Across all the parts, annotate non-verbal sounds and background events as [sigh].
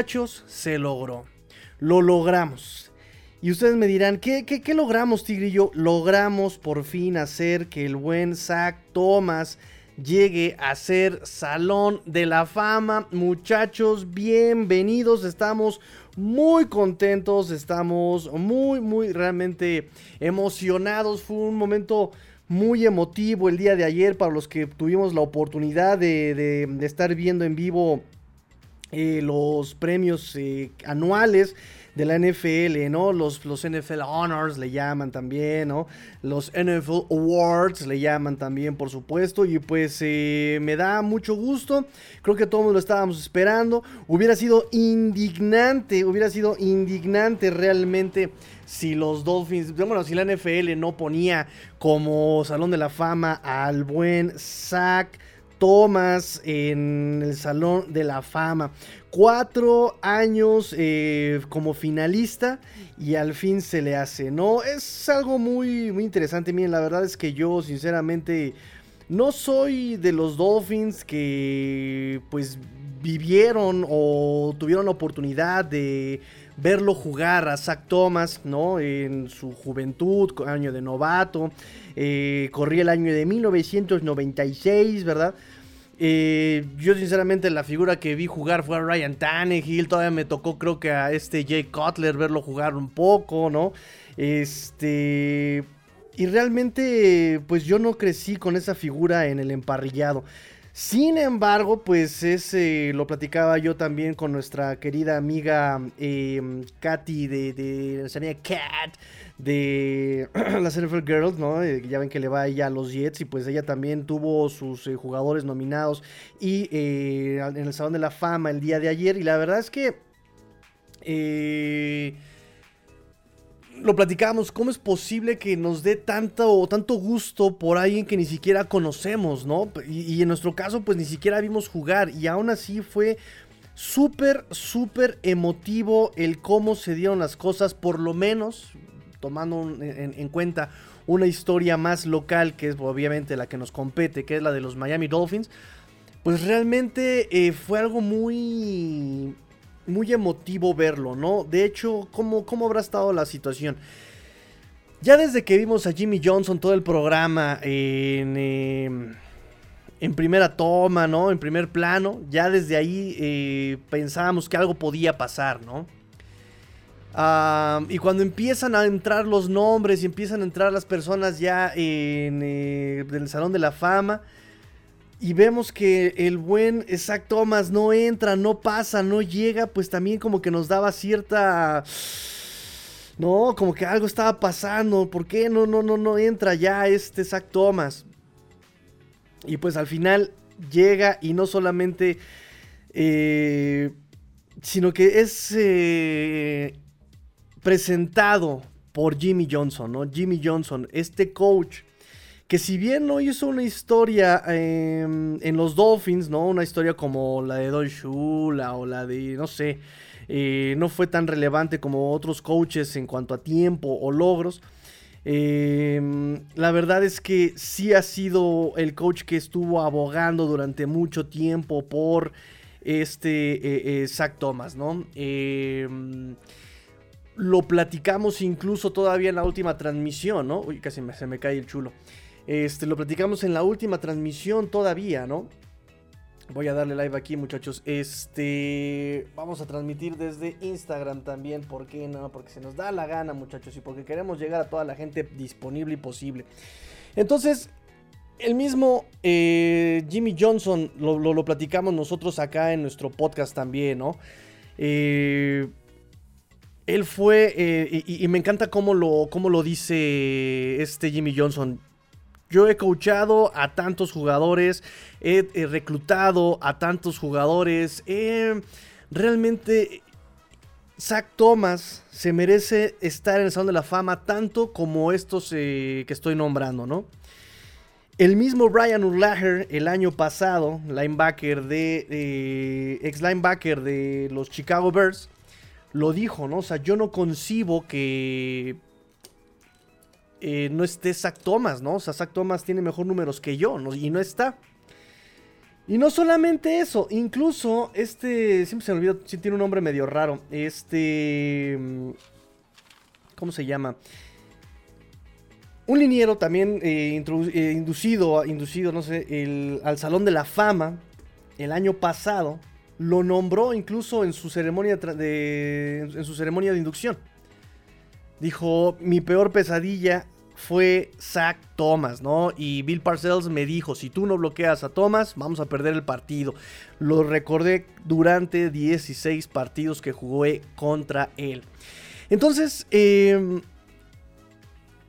muchachos, se logró. Lo logramos. Y ustedes me dirán, ¿qué, qué, logramos, Tigrillo? Logramos por fin hacer que el buen Zach Thomas llegue a ser Salón de la Fama. Muchachos, bienvenidos. Estamos muy contentos, estamos muy, muy realmente emocionados. Fue un momento muy emotivo el día de ayer para los que tuvimos la oportunidad de, estar viendo en vivo eh, los premios eh, anuales de la NFL, ¿no? Los, los NFL Honors le llaman también, ¿no? Los NFL Awards le llaman también, por supuesto. Y pues eh, me da mucho gusto. Creo que todos lo estábamos esperando. Hubiera sido indignante, hubiera sido indignante realmente si los Dolphins, bueno, si la NFL no ponía como Salón de la Fama al buen Zach Thomas en el Salón de la Fama. Cuatro años eh, como finalista y al fin se le hace, ¿no? Es algo muy, muy interesante. Miren, la verdad es que yo sinceramente no soy de los Dolphins que pues vivieron o tuvieron la oportunidad de verlo jugar a Zach Thomas, ¿no? En su juventud, año de novato. Eh, corría el año de 1996, ¿verdad? Eh, yo sinceramente la figura que vi jugar fue a Ryan Tannehill. Todavía me tocó creo que a este Jay Cutler verlo jugar un poco, ¿no? Este... Y realmente pues yo no crecí con esa figura en el emparrillado. Sin embargo, pues ese lo platicaba yo también con nuestra querida amiga eh, Katy de, de la Cat de [clears throat] las NFL Girls, ¿no? Eh, ya ven que le va ella a los Jets y pues ella también tuvo sus eh, jugadores nominados y en el Salón de la Fama el día de ayer y la verdad es que lo platicábamos, ¿cómo es posible que nos dé tanto, tanto gusto por alguien que ni siquiera conocemos, ¿no? Y, en nuestro caso, pues ni siquiera vimos jugar y aún así fue súper, súper emotivo el cómo se dieron las cosas, por lo menos tomando en, cuenta una historia más local, que es obviamente la que nos compete, que es la de los Miami Dolphins, pues realmente eh, fue algo muy muy emotivo verlo, ¿no? De hecho, ¿cómo, cómo habrá estado la situación? Ya desde que vimos a Jimmy Johnson todo el programa en, em, primera toma, ¿no? En primer plano, ya desde ahí eh, pensábamos que algo podía pasar, ¿no? Y cuando empiezan a entrar los nombres y empiezan a entrar las personas ya en, eh, el Salón de la Fama, y vemos que el buen Zach Thomas no entra, no pasa, no llega, pues también como que nos daba cierta... No, como que algo estaba pasando. ¿Por qué no, no, no, no entra ya este Zach Thomas? Y pues al final llega y no solamente... Eh, sino que es eh, presentado por Jimmy Johnson, ¿no? Jimmy Johnson, este coach que si bien no hizo una historia em, en los Dolphins, ¿no? Una historia como la de Don Shula o la de, no sé, eh, no fue tan relevante como otros coaches en cuanto a tiempo o logros. Em, la verdad es que sí ha sido el coach que estuvo abogando durante mucho tiempo por este eh, eh, Zach Thomas, ¿no? Lo platicamos incluso todavía en la última transmisión, ¿no? Uy, casi se me cae el chulo. Este, lo platicamos en la última transmisión todavía, ¿no? Voy a darle live aquí, muchachos. Este, vamos a transmitir desde Instagram también, ¿por qué no? Porque se nos da la gana, muchachos, y porque queremos llegar a toda la gente disponible y posible. Entonces, el mismo eh, Jimmy Johnson lo, platicamos nosotros acá en nuestro podcast también, ¿no? Eh, él fue, eh, y, me encanta cómo lo, cómo lo dice este Jimmy Johnson. Yo he coachado a tantos jugadores, he, reclutado a tantos jugadores. realmente, Zach Thomas se merece estar en el Salón de la Fama tanto como estos eh, que estoy nombrando, ¿no? El mismo Brian Urlacher el año pasado, linebacker de, ex linebacker de los Chicago Bears, lo dijo, ¿no? O sea, yo no concibo que eh, no esté Zach Thomas, ¿no? O sea, Zach Thomas tiene mejor números que yo, ¿no? Y no está. Y no solamente eso, incluso este, siempre se me olvida, tiene un nombre medio raro, este, mm, ¿cómo se llama? Un liniero también eh, eh, inducido, inducido, no sé, al Salón de la Fama el año pasado, lo nombró incluso en su ceremonia de, en su ceremonia de inducción. Dijo, mi peor pesadilla fue Zach Thomas, ¿no? Y Bill Parcells me dijo, si tú no bloqueas a Thomas, vamos a perder el partido. Lo recordé durante 16 partidos que jugué contra él. Entonces, eh,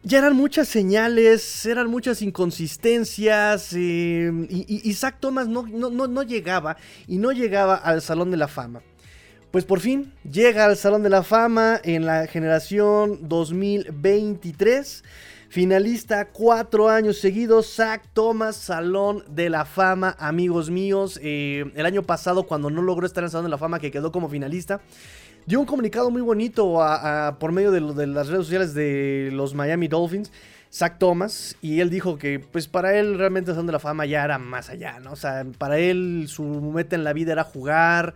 ya eran muchas señales, eran muchas inconsistencias. Eh, y, y, Zach Thomas no, no, llegaba y no llegaba al Salón de la Fama. Pues por fin llega al Salón de la Fama en la generación 2023. Finalista cuatro años seguidos, Zach Thomas, Salón de la Fama, amigos míos. Eh, el año pasado, cuando no logró estar en Salón de la Fama, que quedó como finalista, dio un comunicado muy bonito por medio de, las redes sociales de los Miami Dolphins. Zach Thomas, y él dijo que pues para él realmente el de la Fama ya era más allá, ¿no? O sea, para él su meta en la vida era jugar,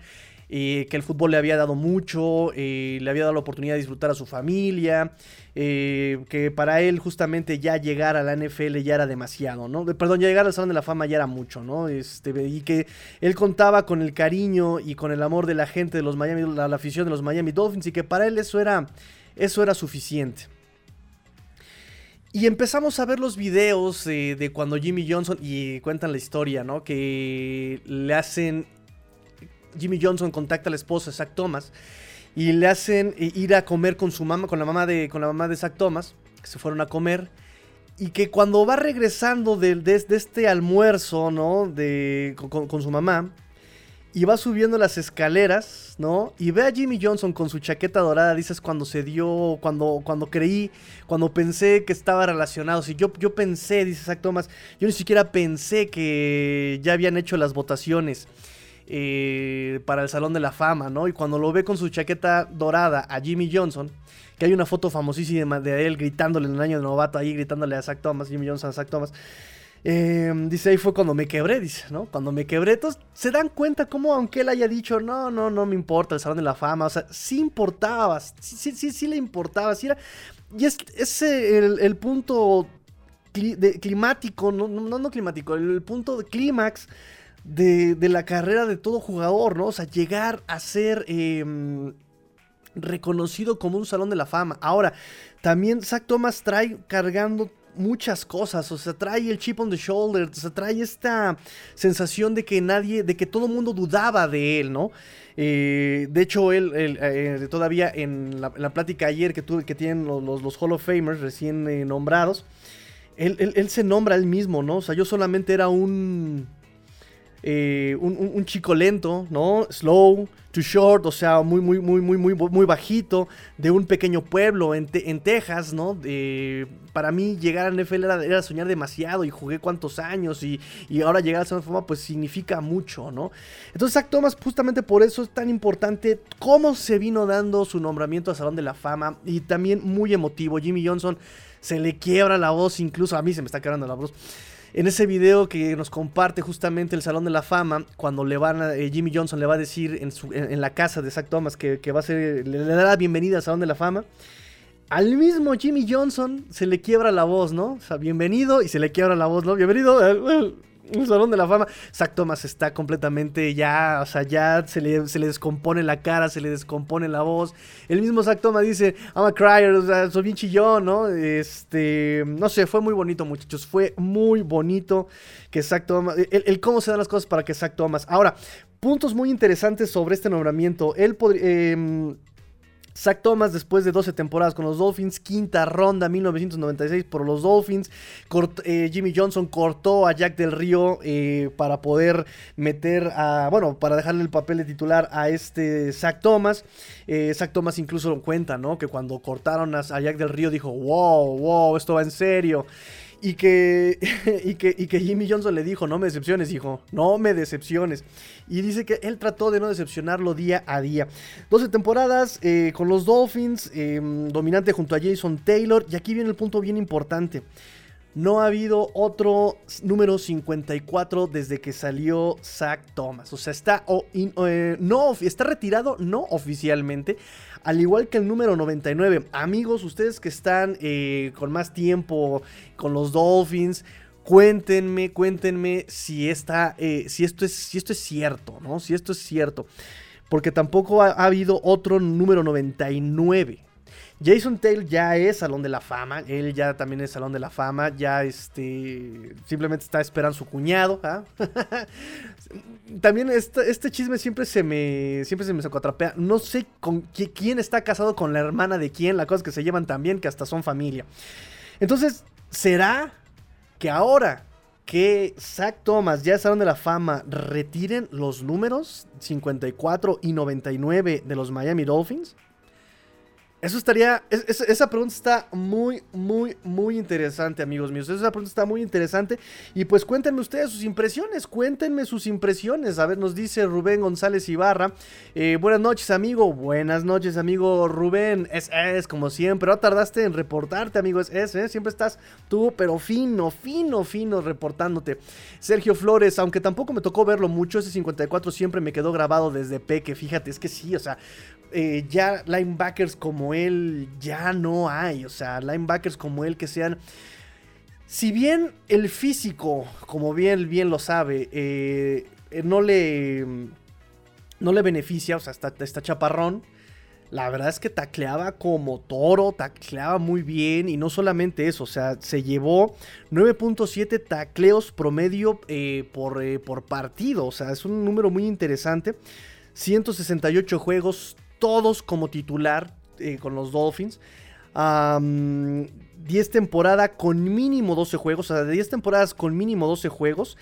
eh, que el fútbol le había dado mucho, eh, le había dado la oportunidad de disfrutar a su familia, eh, que para él justamente ya llegar a la NFL ya era demasiado, ¿no? Perdón, ya llegar al Salón de la Fama ya era mucho, ¿no? Este, y que él contaba con el cariño y con el amor de la gente de los Miami, la, afición de los Miami Dolphins y que para él eso era, eso era suficiente. Y empezamos a ver los videos de cuando Jimmy Johnson, y cuentan la historia, ¿no? Que le hacen Jimmy Johnson contacta a la esposa, Zach Thomas, y le hacen ir a comer con su mamá, con la mamá de, con la mamá de Zach Thomas, que se fueron a comer. Y que cuando va regresando de, este almuerzo, ¿no? De, con, su mamá, y va subiendo las escaleras, ¿no? Y ve a Jimmy Johnson con su chaqueta dorada, dices cuando se dio, cuando, cuando creí, cuando pensé que estaba relacionado. Si yo, yo pensé, dice Zach Thomas, yo ni siquiera pensé que ya habían hecho las votaciones. Eh, para el Salón de la Fama, ¿no? Y cuando lo ve con su chaqueta dorada a Jimmy Johnson, que hay una foto famosísima de él gritándole en el año de novato ahí, gritándole a Zach Thomas, Jimmy Johnson a Zach Thomas. Em, dice, ahí fue cuando me quebré, dice, ¿no? Cuando me quebré, entonces se dan cuenta cómo, aunque él haya dicho, no, no, no me importa el Salón de la Fama, o sea, sí importaba, sí, sí, sí, le importaba. Y es, el, punto climático, no, no, no climático, el punto de clímax de, la carrera de todo jugador, ¿no? O sea, llegar a ser em, reconocido como un salón de la fama. Ahora, también Zach Thomas trae cargando muchas cosas, o sea, trae el chip on the shoulder, o sea, trae esta sensación de que nadie, de que todo el mundo dudaba de él, ¿no? Eh, de hecho, él, eh, todavía en la, plática ayer que, tuve, que tienen los, los, Hall of Famers recién eh, nombrados, él, él, se nombra él mismo, ¿no? O sea, yo solamente era un, eh, un, chico lento, ¿no? Slow, too short, o sea, muy, muy, muy, muy, muy, bajito, de un pequeño pueblo en, Texas, ¿no? para mí llegar a NFL era, soñar demasiado y jugué cuántos años y, ahora llegar a de Fama pues significa mucho, ¿no? Entonces Zach Thomas justamente por eso es tan importante cómo se vino dando su nombramiento a Salón de la Fama y también muy emotivo. Jimmy Johnson se le quiebra la voz, incluso a mí se me está quebrando la voz en ese video que nos comparte justamente el Salón de la Fama, cuando le van a, eh, Jimmy Johnson le va a decir en, la casa de Zach Thomas que, va a ser, le, le da la bienvenida al Salón de la Fama. Al mismo Jimmy Johnson se le quiebra la voz, ¿no? O sea, bienvenido y se le quiebra la voz, ¿no? Bienvenido. Un salón de la fama. Zach Thomas está completamente ya, o sea, ya se le, descompone la cara, se le descompone la voz. El mismo Zach Thomas dice, I'm a crier, o sea, soy bien chillón, ¿no? Este, no sé, fue muy bonito, muchachos. Fue muy bonito que Zach Thomas, el, cómo se dan las cosas para que Zach Thomas. Ahora, puntos muy interesantes sobre este nombramiento. Él podría... Eh, Zach Thomas, después de 12 temporadas con los Dolphins, quinta ronda 1996 por los Dolphins. Eh, Jimmy Johnson cortó a Jack del Río eh, para poder meter a. Bueno, para dejarle el papel de titular a este Zach Thomas. Eh, Thomas incluso lo cuenta, ¿no? Que cuando cortaron a, a Jack del Río dijo: Wow, wow, esto va en serio. Y que, [laughs] y que, y que Jimmy Johnson le dijo, no me decepciones, hijo, no me decepciones. Y dice que él trató de no decepcionarlo día a día. 12 temporadas eh, con los Dolphins, em, dominante junto a Jason Taylor. Y aquí viene el punto bien importante. No ha habido otro número 54 desde que salió Zach Thomas. O sea, está, eh, no, está retirado no oficialmente. Al igual que el número 99. Amigos, ustedes que están eh, con más tiempo con los Dolphins. Cuéntenme, cuéntenme si, está, eh, si, esto es, si esto es cierto, ¿no? Si esto es cierto. Porque tampoco ha habido otro número 99. Jason Taylor ya es Salón de la Fama, él ya también es Salón de la Fama, ya este, simplemente está esperando su cuñado. ¿ah? [laughs] también este, chisme siempre se me, siempre se me. No sé con quién está casado con la hermana de quién, la cosa es que se llevan tan bien que hasta son familia. Entonces, ¿será que ahora que Zach Thomas ya es Salón de la Fama retiren los números 54 y 99 de los Miami Dolphins? Eso estaría. esa pregunta está muy, muy, muy interesante, amigos míos. Esa pregunta está muy interesante. Y pues cuéntenme ustedes sus impresiones. Cuéntenme sus impresiones. A ver, nos dice Rubén González Ibarra. Eh, buenas noches, amigo. Buenas noches, amigo Rubén. Es, es, como siempre. No tardaste en reportarte, amigo. Es, es, ¿eh? Siempre estás tú, pero fino, fino, fino reportándote. Sergio Flores, aunque tampoco me tocó verlo mucho, ese 54 siempre me quedó grabado desde Peque. Fíjate, es que sí, o sea, eh, ya linebackers como él ya no hay. O sea, linebackers como él que sean... Si bien el físico, como bien, bien lo sabe, eh, no le... No le beneficia, o sea, está, está chaparrón. La verdad es que tacleaba como toro, tacleaba muy bien y no solamente eso, o sea, se llevó 9.7 tacleos promedio eh, por, por partido, o sea, es un número muy interesante. 168 juegos, todos como titular eh, con los Dolphins. 10 temporadas con mínimo 12 juegos, o sea, 10 temporadas con mínimo 12 juegos,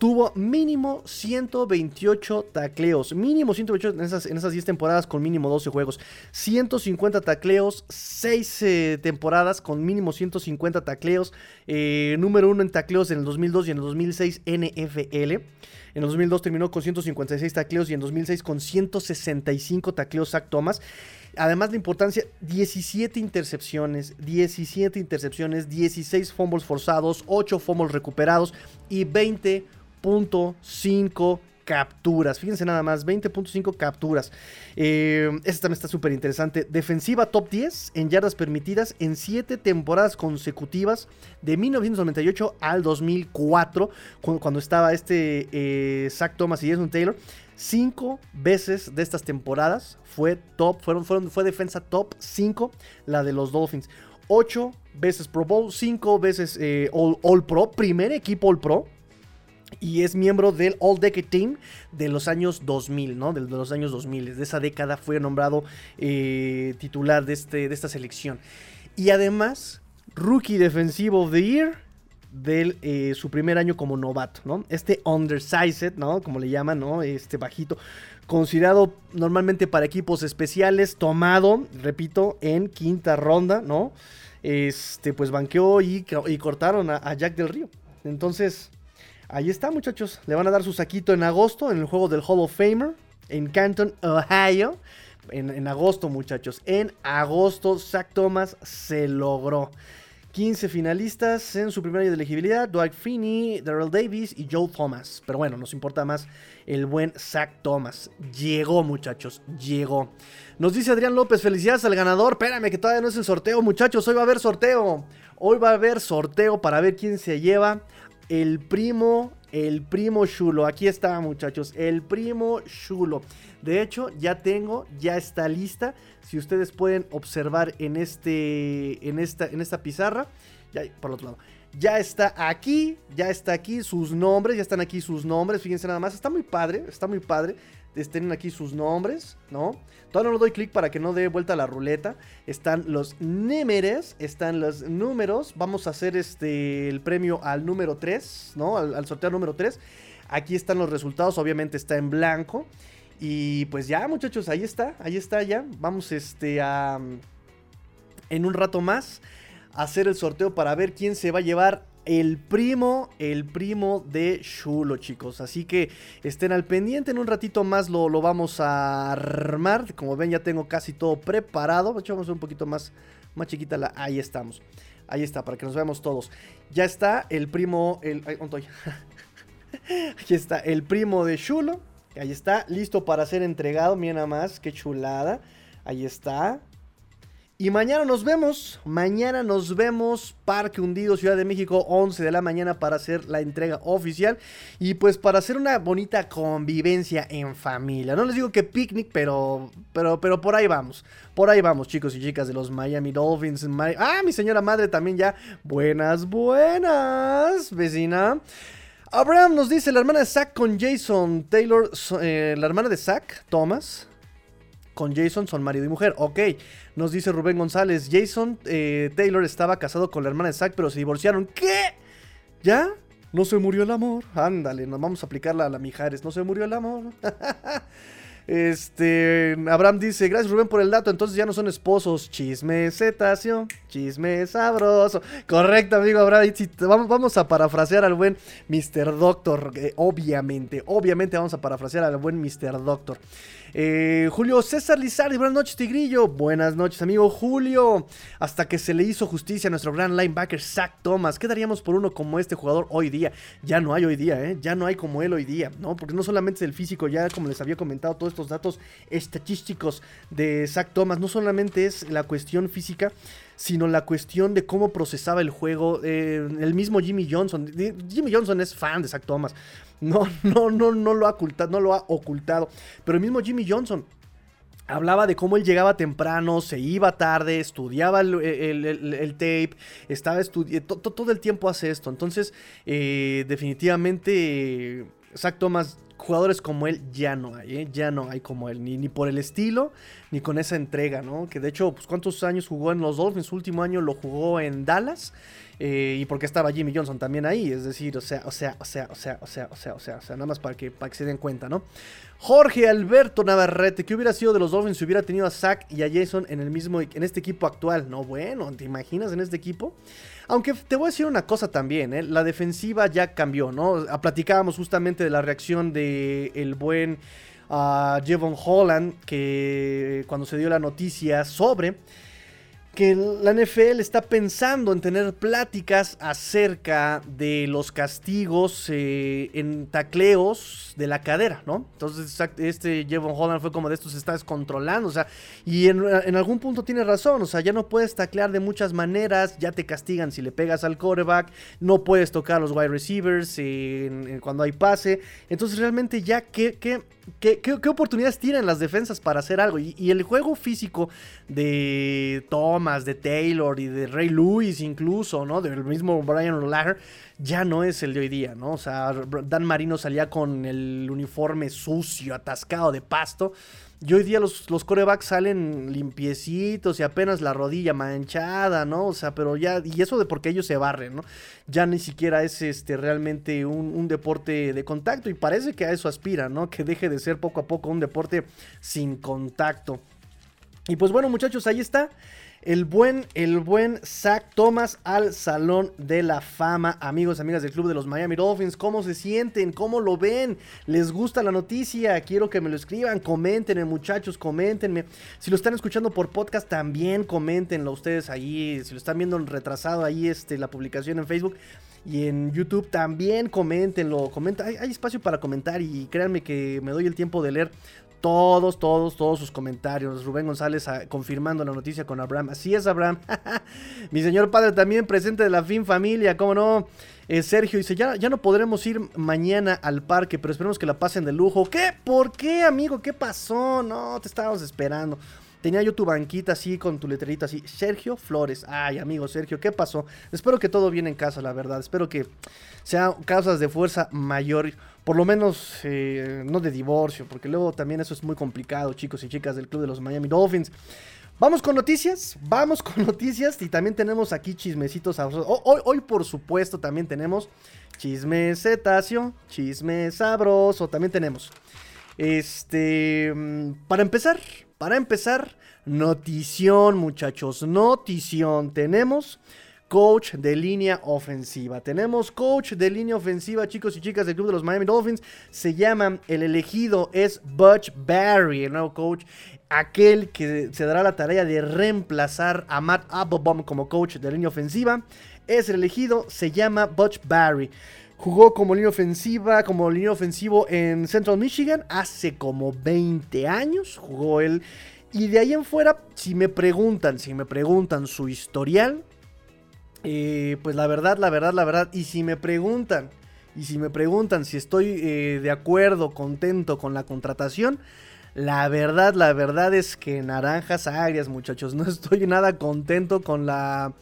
tuvo mínimo 128 tacleos. Mínimo 128 en esas, en esas 10 temporadas con mínimo 12 juegos. 150 tacleos, 6 eh, temporadas con mínimo 150 tacleos. Eh, número 1 en tacleos en el 2002 y en el 2006 NFL. En el 2002 terminó con 156 tacleos y en 2006 con 165 tacleos Zach Thomas. Además de importancia, 17 intercepciones, 17 intercepciones, 16 fumbles forzados, 8 fumbles recuperados y 20.5 capturas. Fíjense nada más, 20.5 capturas. Eh, esta también está súper interesante. Defensiva top 10 en yardas permitidas en 7 temporadas consecutivas de 1998 al 2004, cuando, estaba este eh, Zach Thomas y Jason Taylor. Cinco veces de estas temporadas fue top, fueron, fueron, fue defensa top 5 la de los Dolphins. 8 veces Pro Bowl, 5 veces eh, All, All Pro, primer equipo All Pro y es miembro del All Decade Team de los años 2000, ¿no? De, los años 2000. De esa década fue nombrado eh, titular de, este, de esta selección. Y además, Rookie Defensive of the Year de eh, su primer año como novato, ¿no? Este undersized, ¿no? Como le llaman, ¿no? Este bajito, considerado normalmente para equipos especiales, tomado, repito, en quinta ronda, ¿no? Este, pues banqueó y, y cortaron a Jack del Río. Entonces, Ahí está, muchachos. Le van a dar su saquito en agosto en el juego del Hall of Famer en Canton, Ohio. En, agosto, muchachos. En agosto, Zach Thomas se logró. 15 finalistas en su primer año de elegibilidad: Dwight Finney, Darrell Davis y Joe Thomas. Pero bueno, nos importa más el buen Zach Thomas. Llegó, muchachos, llegó. Nos dice Adrián López: Felicidades al ganador. Espérame, que todavía no es el sorteo, muchachos. Hoy va a haber sorteo. Hoy va a haber sorteo para ver quién se lleva el primo, el primo chulo. Aquí está, muchachos, el primo chulo. De hecho, ya tengo, ya está lista. Si ustedes pueden observar en este, en esta, en esta pizarra, ya por el otro lado. Ya está aquí, ya está aquí sus nombres, ya están aquí sus nombres. Fíjense nada más, está muy padre, está muy padre. Estén aquí sus nombres, ¿no? Todavía no le doy clic para que no dé vuelta la ruleta. Están los números, están los números. Vamos a hacer este el premio al número 3, ¿no? Al, sorteo número 3. Aquí están los resultados, obviamente está en blanco. Y pues ya, muchachos, ahí está, ahí está ya. Vamos este a en un rato más hacer el sorteo para ver quién se va a llevar el primo, el primo de Chulo, chicos. Así que estén al pendiente. En un ratito más lo, lo vamos a armar. Como ven, ya tengo casi todo preparado. De vamos un poquito más, Más chiquita la. Ahí estamos. Ahí está, para que nos veamos todos. Ya está el primo. El, ay. [laughs] Aquí está el primo de Chulo. Ahí está, listo para ser entregado. Mira nada más, qué chulada. Ahí está. Y mañana nos vemos, mañana nos vemos, Parque Hundido, Ciudad de México, 11 de la mañana para hacer la entrega oficial y pues para hacer una bonita convivencia en familia. No les digo que picnic, pero, pero, pero por ahí vamos, por ahí vamos chicos y chicas de los Miami Dolphins. ah, mi señora madre también ya, buenas, buenas, vecina. Abraham nos dice, la hermana de Zack con Jason Taylor, eh, la hermana de Zack, Thomas, con Jason son marido y mujer. Ok, nos dice Rubén González. Jason eh, Taylor estaba casado con la hermana de Zack, pero se divorciaron. ¿Qué? ¿Ya? No se murió el amor. Ándale, nos vamos a aplicarla a la Mijares. No se murió el amor. [laughs] Este, Abraham dice, gracias Rubén por el dato, entonces ya no son esposos, chisme cetáceo, chisme sabroso. Correcto, amigo Abraham, vamos, a parafrasear al buen Mr. Doctor, eh, obviamente, obviamente vamos a parafrasear al buen Mr. Doctor. Eh, Julio César Lizardi, buenas noches, Tigrillo. Buenas noches, amigo Julio. Hasta que se le hizo justicia a nuestro gran linebacker Zach Thomas. ¿Qué daríamos por uno como este jugador hoy día? Ya no hay hoy día, ¿eh? Ya no hay como él hoy día, ¿no? Porque no solamente es el físico, ya como les había comentado, todos estos datos estadísticos de Zach Thomas, no solamente es la cuestión física sino la cuestión de cómo procesaba el juego. Eh, el mismo Jimmy Johnson. Jimmy Johnson es fan de Zach Thomas. No, [laughs] no, no, no lo ha ocultado, no lo ha ocultado. Pero el mismo Jimmy Johnson hablaba de cómo él llegaba temprano, se iba tarde, estudiaba el, tape, estaba estudiando, todo el tiempo hace esto. Entonces, eh, definitivamente, Zach Thomas jugadores como él ya no hay, ¿eh? ya no hay como él, ni, ni por el estilo, ni con esa entrega, ¿no? Que de hecho, pues cuántos años jugó en los Dolphins, su último año lo jugó en Dallas, eh, y porque estaba Jimmy Johnson también ahí, es decir, o sea, o sea, o sea, o sea, o sea, o sea, o sea, o sea, nada más para que, para que se den cuenta, ¿no? Jorge Alberto Navarrete, ¿qué hubiera sido de los Dolphins si hubiera tenido a Zach y a Jason en el mismo, en este equipo actual? No, bueno, ¿te imaginas en este equipo? Aunque te voy a decir una cosa también, ¿eh? la defensiva ya cambió, ¿no? Ah, platicábamos justamente de la reacción de el buen uh, Jevon Holland, que cuando se dio la noticia sobre que la NFL está pensando en tener pláticas acerca de los castigos eh, en tacleos de la cadera, ¿no? Entonces, este Jevon Holland fue como de esto se está descontrolando, o sea, y en, algún punto tiene razón, o sea, ya no puedes taclear de muchas maneras, ya te castigan si le pegas al quarterback, no puedes tocar a los wide receivers cuando hay pase, entonces realmente ya que, ¿qué, oportunidades tienen las defensas para hacer algo? Y, el juego físico de De Taylor y de Ray Lewis incluso, ¿no? Del mismo Brian Laher, ya no es el de hoy día, ¿no? O sea, Dan Marino salía con el uniforme sucio, atascado de pasto. Y hoy día los, los corebacks salen limpiecitos y apenas la rodilla manchada, ¿no? O sea, pero ya, y eso de porque ellos se barren, ¿no? Ya ni siquiera es este realmente un, un, deporte de contacto y parece que a eso aspira, ¿no? Que deje de ser poco a poco un deporte sin contacto. Y pues bueno, muchachos, ahí está. El buen, el buen Zach Thomas al Salón de la Fama. Amigos, amigas del Club de los Miami Dolphins, ¿cómo se sienten? ¿Cómo lo ven? ¿Les gusta la noticia? Quiero que me lo escriban. Coméntenme, muchachos, coméntenme. Si lo están escuchando por podcast, también coméntenlo ustedes ahí. Si lo están viendo retrasado ahí este, la publicación en Facebook y en YouTube también coméntenlo. Comenta, hay, hay, espacio para comentar y créanme que me doy el tiempo de leer todos, todos, todos sus comentarios. Rubén González ah, confirmando la noticia con Abraham. Así es, Abraham. [laughs] Mi señor padre también presente de la fin familia, ¿cómo no? Eh, Sergio dice, ya, ya no podremos ir mañana al parque, pero esperemos que la pasen de lujo. ¿Qué? ¿Por qué, amigo? ¿Qué pasó? No, te estábamos esperando. Tenía yo tu banquita así con tu letrerita así. Sergio Flores. Ay, amigo Sergio, ¿qué pasó? Espero que todo viene en casa, la verdad. Espero que sean causas de fuerza mayor. Por lo menos eh, no de divorcio, porque luego también eso es muy complicado, chicos y chicas del club de los Miami Dolphins. Vamos con noticias, vamos [laughs] con noticias y también tenemos aquí chismecitos. Hoy, hoy por supuesto también tenemos chisme cetáceo, chisme sabroso, también tenemos. Este, mm, para empezar, para empezar, notición muchachos, notición. Tenemos coach de línea ofensiva. Tenemos coach de línea ofensiva, chicos y chicas del club de los Miami Dolphins. Se llama, el elegido es Butch Barry, el nuevo coach. Aquel que se dará la tarea de reemplazar a Matt Applebaum como coach de línea ofensiva. Es el elegido, se llama Butch Barry. Jugó como línea ofensiva, como línea ofensivo en Central Michigan hace como 20 años. Jugó él. Y de ahí en fuera, si me preguntan, si me preguntan su historial, eh, pues la verdad, la verdad, la verdad. Y si me preguntan, y si me preguntan si estoy eh, de acuerdo, contento con la contratación, la verdad, la verdad es que naranjas agrias, muchachos. [laughs] No estoy nada contento con la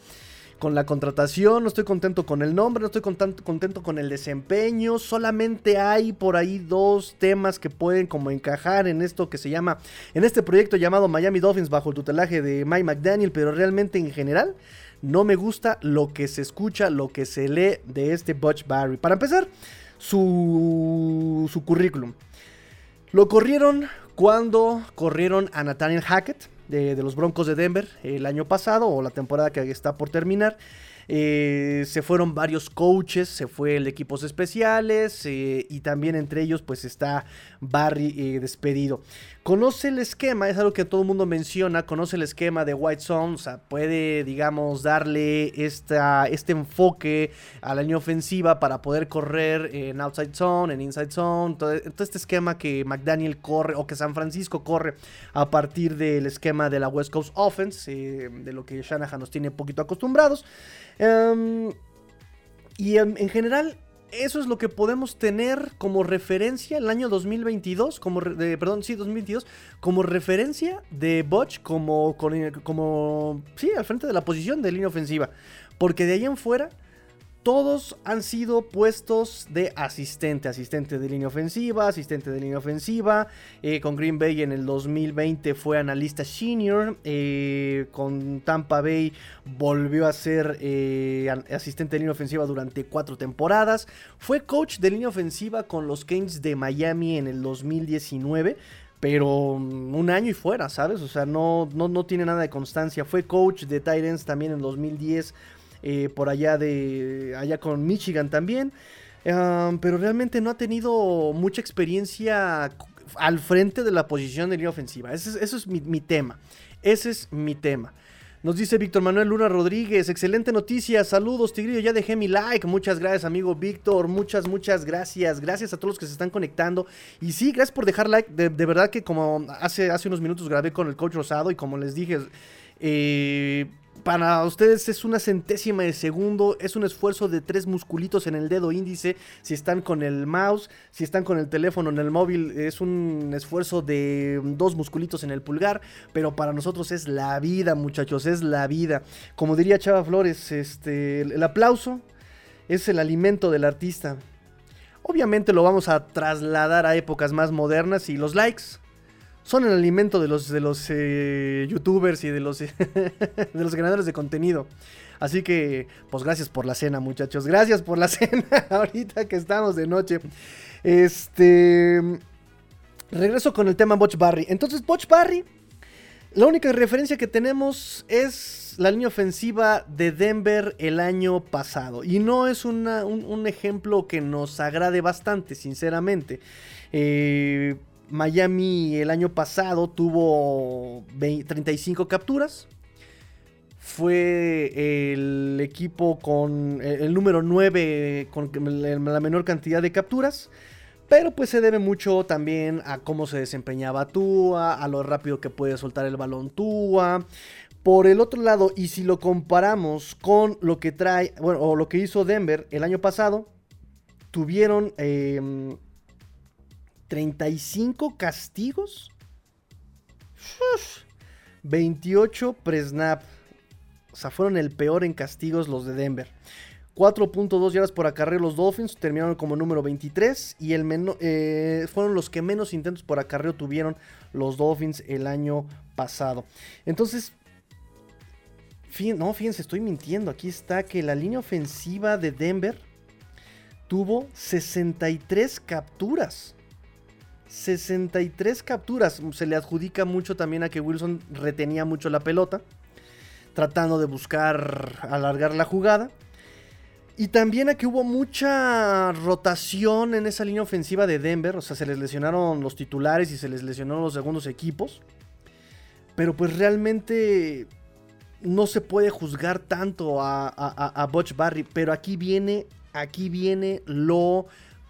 con la contratación, no estoy contento con el nombre, no estoy contento con el desempeño, solamente hay por ahí dos temas que pueden como encajar en esto que se llama, en este proyecto llamado Miami Dolphins bajo el tutelaje de Mike McDaniel, pero realmente en general no me gusta lo que se escucha, lo que se lee de este Butch Barry. Para empezar, su, currículum. Lo corrieron cuando corrieron a Nathaniel Hackett de, de, los Broncos de Denver el año pasado o la temporada que está por terminar. Eh, se fueron varios coaches, se fue el de equipos especiales eh, y también entre ellos pues está Barry eh, despedido. Conoce el esquema, es algo que todo el mundo menciona, conoce el esquema de White Zone, o sea, puede digamos darle esta, este enfoque a la línea ofensiva para poder correr en outside zone, en inside zone, todo, este esquema que McDaniel corre o que San Francisco corre a partir del esquema de la West Coast Offense, de lo que Shanahan nos tiene poquito acostumbrados. Um, y en, general, eso es lo que podemos tener como referencia el año 2022, como, perdón, sí, 2022, como referencia de Butch como, como, sí, al frente de la posición de línea ofensiva. Porque de ahí en fuera todos han sido puestos de asistente, asistente de línea ofensiva, asistente de línea ofensiva. Eh, con Green Bay en el 2020 fue analista senior. Eh, con Tampa Bay volvió a ser eh, asistente de línea ofensiva durante cuatro temporadas. Fue coach de línea ofensiva con los Kings de Miami en el 2019 pero un año y fuera, ¿sabes? O sea, no, no, no tiene nada de constancia. Fue coach de Titans también en 2010 eh, por allá de allá con Michigan también. pero realmente no ha tenido mucha experiencia al frente de la posición de línea ofensiva. Ese, eso es mi, tema. Ese es mi tema. Nos dice Víctor Manuel Luna Rodríguez, excelente noticia, saludos Tigrillo, ya dejé mi like, muchas gracias amigo Víctor, muchas, muchas gracias, gracias a todos los que se están conectando y sí, gracias por dejar like, de, verdad que como hace, hace unos minutos grabé con el coach Rosado y como les dije, eh, para ustedes es una centésima de segundo, es un esfuerzo de tres musculitos en el dedo índice, si están con el mouse, si están con el teléfono en el móvil, es un esfuerzo de dos musculitos en el pulgar, pero para nosotros es la vida, muchachos, es la vida. Como diría Chava Flores, este, el aplauso es el alimento del artista. Obviamente lo vamos a trasladar a épocas más modernas y los likes son el alimento de los, de los eh, youtubers y de los, [laughs] de los ganadores de contenido. Así que, pues gracias por la cena, muchachos. Gracias por la [laughs] cena ahorita que estamos de noche. Este. Regreso con el tema Butch Barry. Entonces, Butch Barry, la única referencia que tenemos es la línea ofensiva de Denver el año pasado. Y no es un, un, ejemplo que nos agrade bastante, sinceramente. Eh, Miami el año pasado tuvo 35 capturas. Fue el equipo con el número 9 con la menor cantidad de capturas. Pero pues se debe mucho también a cómo se desempeñaba Tua, a lo rápido que puede soltar el balón Tua. Por el otro lado, y si lo comparamos con lo que trae, bueno, o lo que hizo Denver el año pasado, tuvieron em, 35 castigos. 28 presnap. O sea, fueron el peor en castigos los de Denver. 4.2 yardas por acarreo los Dolphins terminaron como número 23 y el eh, fueron los que menos intentos por acarreo tuvieron los Dolphins el año pasado. Entonces, no, fíjense, estoy mintiendo. Aquí está que la línea ofensiva de Denver tuvo 63 capturas. 63 capturas. Se le adjudica mucho también a que Wilson retenía mucho la pelota. tratando de buscar alargar la jugada. Y también aquí hubo mucha rotación en esa línea ofensiva de Denver. O sea, se les lesionaron los titulares y se les lesionaron los segundos equipos. Pero pues realmente no se puede juzgar tanto a, a, Butch Barry. Pero aquí viene, aquí viene lo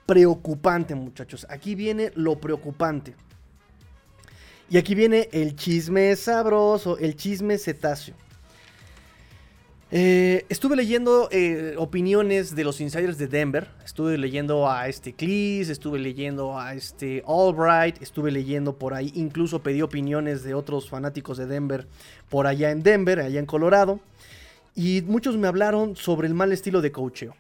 preocupante, muchachos. Aquí viene lo preocupante. Y aquí viene el chisme sabroso, el chisme cetáceo. Eh, estuve leyendo eh, opiniones de los insiders de Denver. Estuve leyendo a este Cleese, estuve leyendo a este Albright, estuve leyendo por ahí. Incluso pedí opiniones de otros fanáticos de Denver por allá en Denver, allá en Colorado. Y muchos me hablaron sobre el mal estilo de coacheo.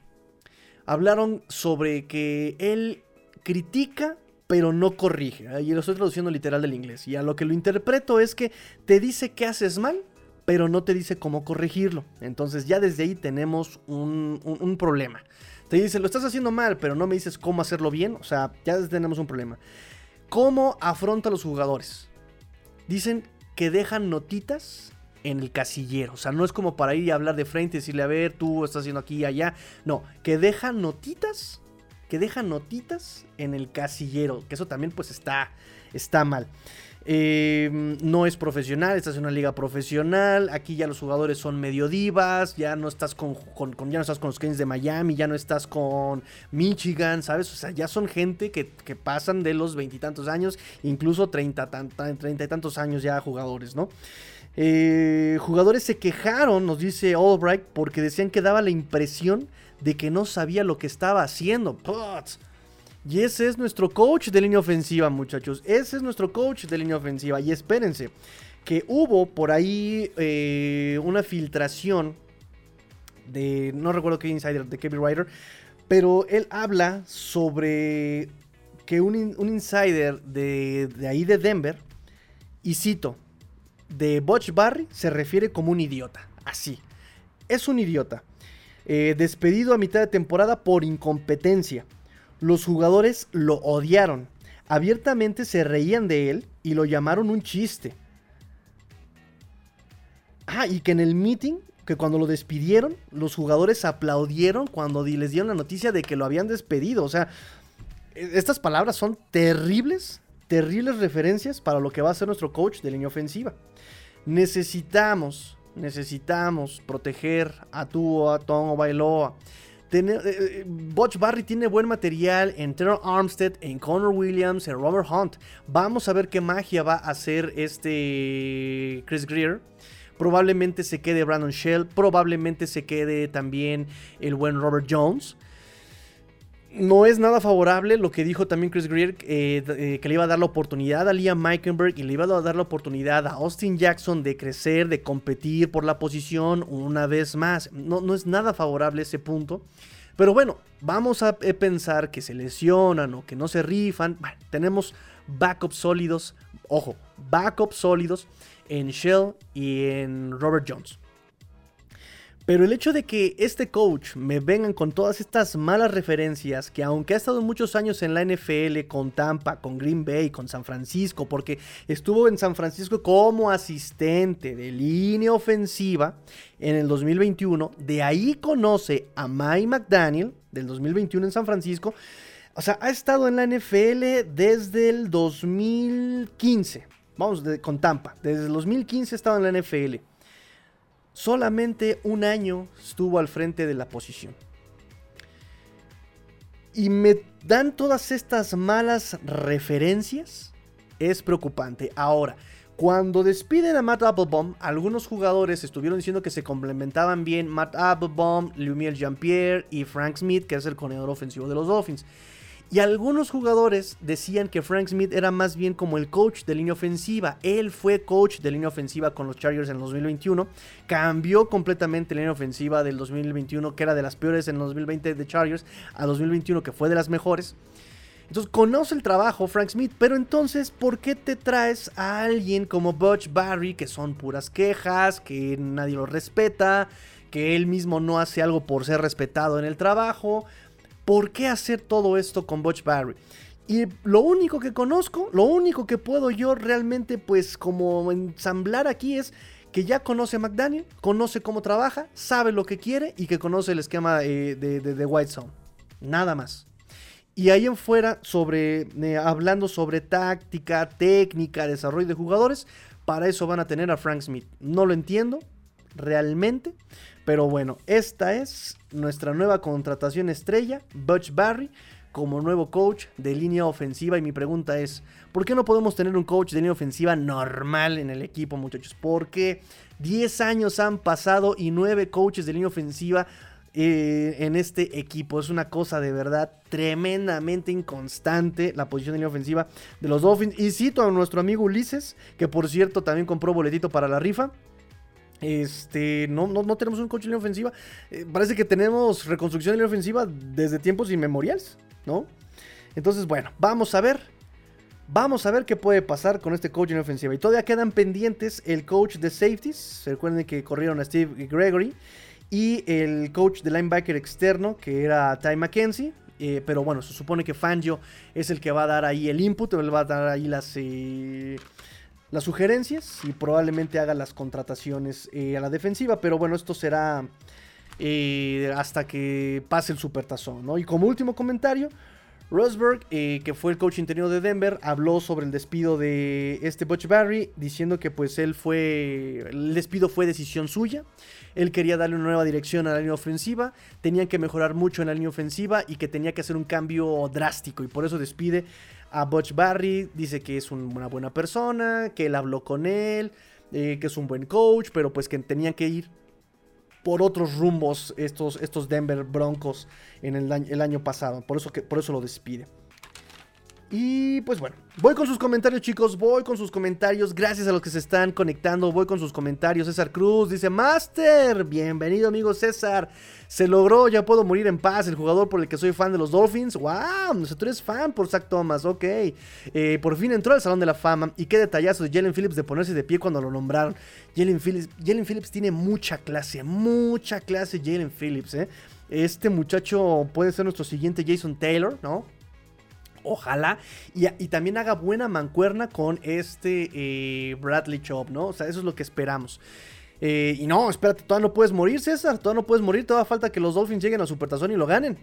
Hablaron sobre que él critica pero no corrige. Y lo estoy traduciendo literal del inglés. Y a lo que lo interpreto es que te dice que haces mal, pero no te dice cómo corregirlo. Entonces ya desde ahí tenemos un, problema. Te dice, lo estás haciendo mal, pero no me dices cómo hacerlo bien. O sea, ya tenemos un problema. ¿Cómo afronta a los jugadores? Dicen que dejan notitas en el casillero. O sea, no es como para ir y hablar de frente y decirle, a ver, tú estás haciendo aquí y allá. No, que dejan notitas que deja notitas en el casillero, que eso también pues está, está mal. Eh, no es profesional, estás en una liga profesional, aquí ya los jugadores son medio divas, ya no estás con, ya no estás con los Kings de Miami, ya no estás con Michigan, ¿sabes? O sea, ya son gente que, pasan de los veintitantos años, incluso treinta y tantos años ya jugadores, ¿no? Eh, jugadores se quejaron, nos dice Albright, porque decían que daba la impresión de que no sabía lo que estaba haciendo. Y ese es nuestro coach de línea ofensiva, muchachos. Ese es nuestro coach de línea ofensiva. Y espérense, que hubo por ahí eh, una filtración de, no recuerdo qué insider, de Kevin Ryder, pero él habla sobre que un, insider de, de ahí de Denver, y cito, de Butch Barry se refiere como un idiota. Así. Es un idiota. Eh, despedido a mitad de temporada por incompetencia. Los jugadores lo odiaron. Abiertamente se reían de él y lo llamaron un chiste. Ah, y que en el meeting, que cuando lo despidieron, los jugadores aplaudieron cuando les dieron la noticia de que lo habían despedido. O sea, e, estas palabras son terribles, terribles referencias para lo que va a ser nuestro coach de línea ofensiva. Necesitamos necesitamos proteger a o a Tom o Bailoa. Tener, eh, eh, Butch Barry tiene buen material en Terrell Armstead, en Connor Williams, en Robert Hunt. Vamos a ver qué magia va a hacer este Chris Greer. Probablemente se quede Brandon Shell, probableimente se quede también el buen Robert Jones no es nada favorable lo que dijo también Chris Greer, eh, eh, que le iba a dar la oportunidad a Liam Meikenberg y le iba a dar la oportunidad a Austin Jackson de crecer, de competir por la posición una vez más. No, no es nada favorable ese punto. Pero bueno, vamos a eh, pensar que se lesionan o que no se rifan. Bueno, tenemos backups sólidos, ojo, backups sólidos en Shell y en Robert Jones. Pero el hecho de que este coach me vengan con todas estas malas referencias, que aunque ha estado muchos años en la NFL con Tampa, con Green Bay, con San Francisco, porque estuvo en San Francisco como asistente de línea ofensiva en el 2021, de ahí conoce a Mike McDaniel del 2021 en San Francisco. O sea, ha estado en la NFL desde el 2015. Vamos, con Tampa. Desde el 2015 ha estado en la NFL. Solamente un año estuvo al frente de la posición. Y me dan todas estas malas referencias. Es preocupante. Ahora, cuando despiden a Matt Applebaum, algunos jugadores estuvieron diciendo que se complementaban bien Matt Applebaum, Lumiel Jean-Pierre y Frank Smith, que es el corredor ofensivo de los Dolphins. Y algunos jugadores decían que Frank Smith era más bien como el coach de línea ofensiva. Él fue coach de línea ofensiva con los Chargers en el 2021. Cambió completamente la línea ofensiva del 2021, que era de las peores en el 2020 de Chargers, a 2021, que fue de las mejores. Entonces conoce el trabajo Frank Smith, pero entonces, ¿por qué te traes a alguien como Butch Barry, que son puras quejas, que nadie lo respeta, que él mismo no hace algo por ser respetado en el trabajo? ¿Por qué hacer todo esto con Butch Barry? Y lo único que conozco, lo único que puedo yo realmente pues como ensamblar aquí es que ya conoce a McDaniel, conoce cómo trabaja, sabe lo que quiere y que conoce el esquema eh, de, de, White Zone. Nada más. Y ahí en fuera, sobre, eh, hablando sobre táctica, técnica, desarrollo de jugadores, para eso van a tener a Frank Smith. No lo entiendo realmente, pero bueno, esta es nuestra nueva contratación estrella, Butch Barry, como nuevo coach de línea ofensiva. Y mi pregunta es, ¿por qué no podemos tener un coach de línea ofensiva normal en el equipo, muchachos? Porque 10 años han pasado y 9 coaches de línea ofensiva eh, en este equipo. Es una cosa de verdad tremendamente inconstante la posición de línea ofensiva de los Dolphins. Y cito a nuestro amigo Ulises, que por cierto también compró boletito para la rifa. Este, no, no, tenemos un coach de línea ofensiva. Eh, parece que tenemos reconstrucción de línea ofensiva desde tiempos inmemoriales. ¿no? Entonces, bueno, vamos a ver. Vamos a ver qué puede pasar con este coach en ofensiva. Y todavía quedan pendientes el coach de safeties. Recuerden que corrieron a Steve Gregory. Y el coach de linebacker externo, que era Ty McKenzie. Eh, pero bueno, se supone que Fangio es el que va a dar ahí el input, él va a dar ahí las, eh, las sugerencias y probablemente haga las contrataciones eh, a la defensiva. Pero bueno, esto será eh, hasta que pase el supertazón, ¿no? Y como último comentario, Rosberg, eh, que fue el coach interino de Denver, habló sobre el despido de este Butch Barry, diciendo que pues él fue, el despido fue decisión suya, él quería darle una nueva dirección a la línea ofensiva, tenían que mejorar mucho en la línea ofensiva y que tenía que hacer un cambio drástico y por eso despide a Butch Barry, dice que es una buena persona, que él habló con él, eh, que es un buen coach, pero pues que tenían que ir por otros rumbos estos, estos Denver Broncos en el, el año pasado. Por eso, que, por eso lo despide. Y pues bueno, voy con sus comentarios chicos, voy con sus comentarios, gracias a los que se están conectando, voy con sus comentarios. César Cruz dice, Master, bienvenido amigo César, se logró, ya puedo morir en paz, el jugador por el que soy fan de los Dolphins, wow, tú eres fan por Zach Thomas, ok. Eh, por fin entró al Salón de la Fama y qué detallazo de Jalen Phillips de ponerse de pie cuando lo nombraron. Jalen Phillips, Jalen Phillips tiene mucha clase, mucha clase Jalen Phillips, ¿eh? Este muchacho puede ser nuestro siguiente Jason Taylor, ¿no? Ojalá. Y, también haga buena mancuerna con este eh, Bradley Chop, ¿no? O sea, eso es lo que esperamos. Eh, y no, espérate, todavía no puedes morir, César. Todavía no puedes morir. Todavía falta que los Dolphins lleguen a Supertazón y lo ganen.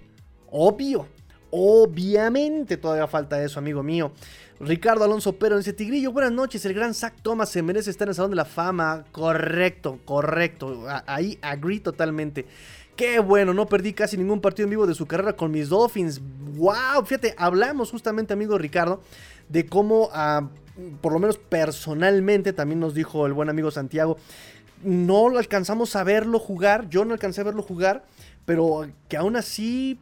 Obvio. Obviamente todavía falta eso, amigo mío. Ricardo Alonso Pero dice, Tigrillo, buenas noches. El gran Zach Thomas se merece estar en el Salón de la Fama. Correcto, correcto. Ahí agree totalmente. Qué bueno, no perdí casi ningún partido en vivo de su carrera con mis Dolphins. ¡Wow! Fíjate, hablamos justamente, amigo Ricardo, de cómo, ah, por lo menos personalmente, también nos dijo el buen amigo Santiago, no lo alcanzamos a verlo jugar, yo no alcancé a verlo jugar, pero que aún así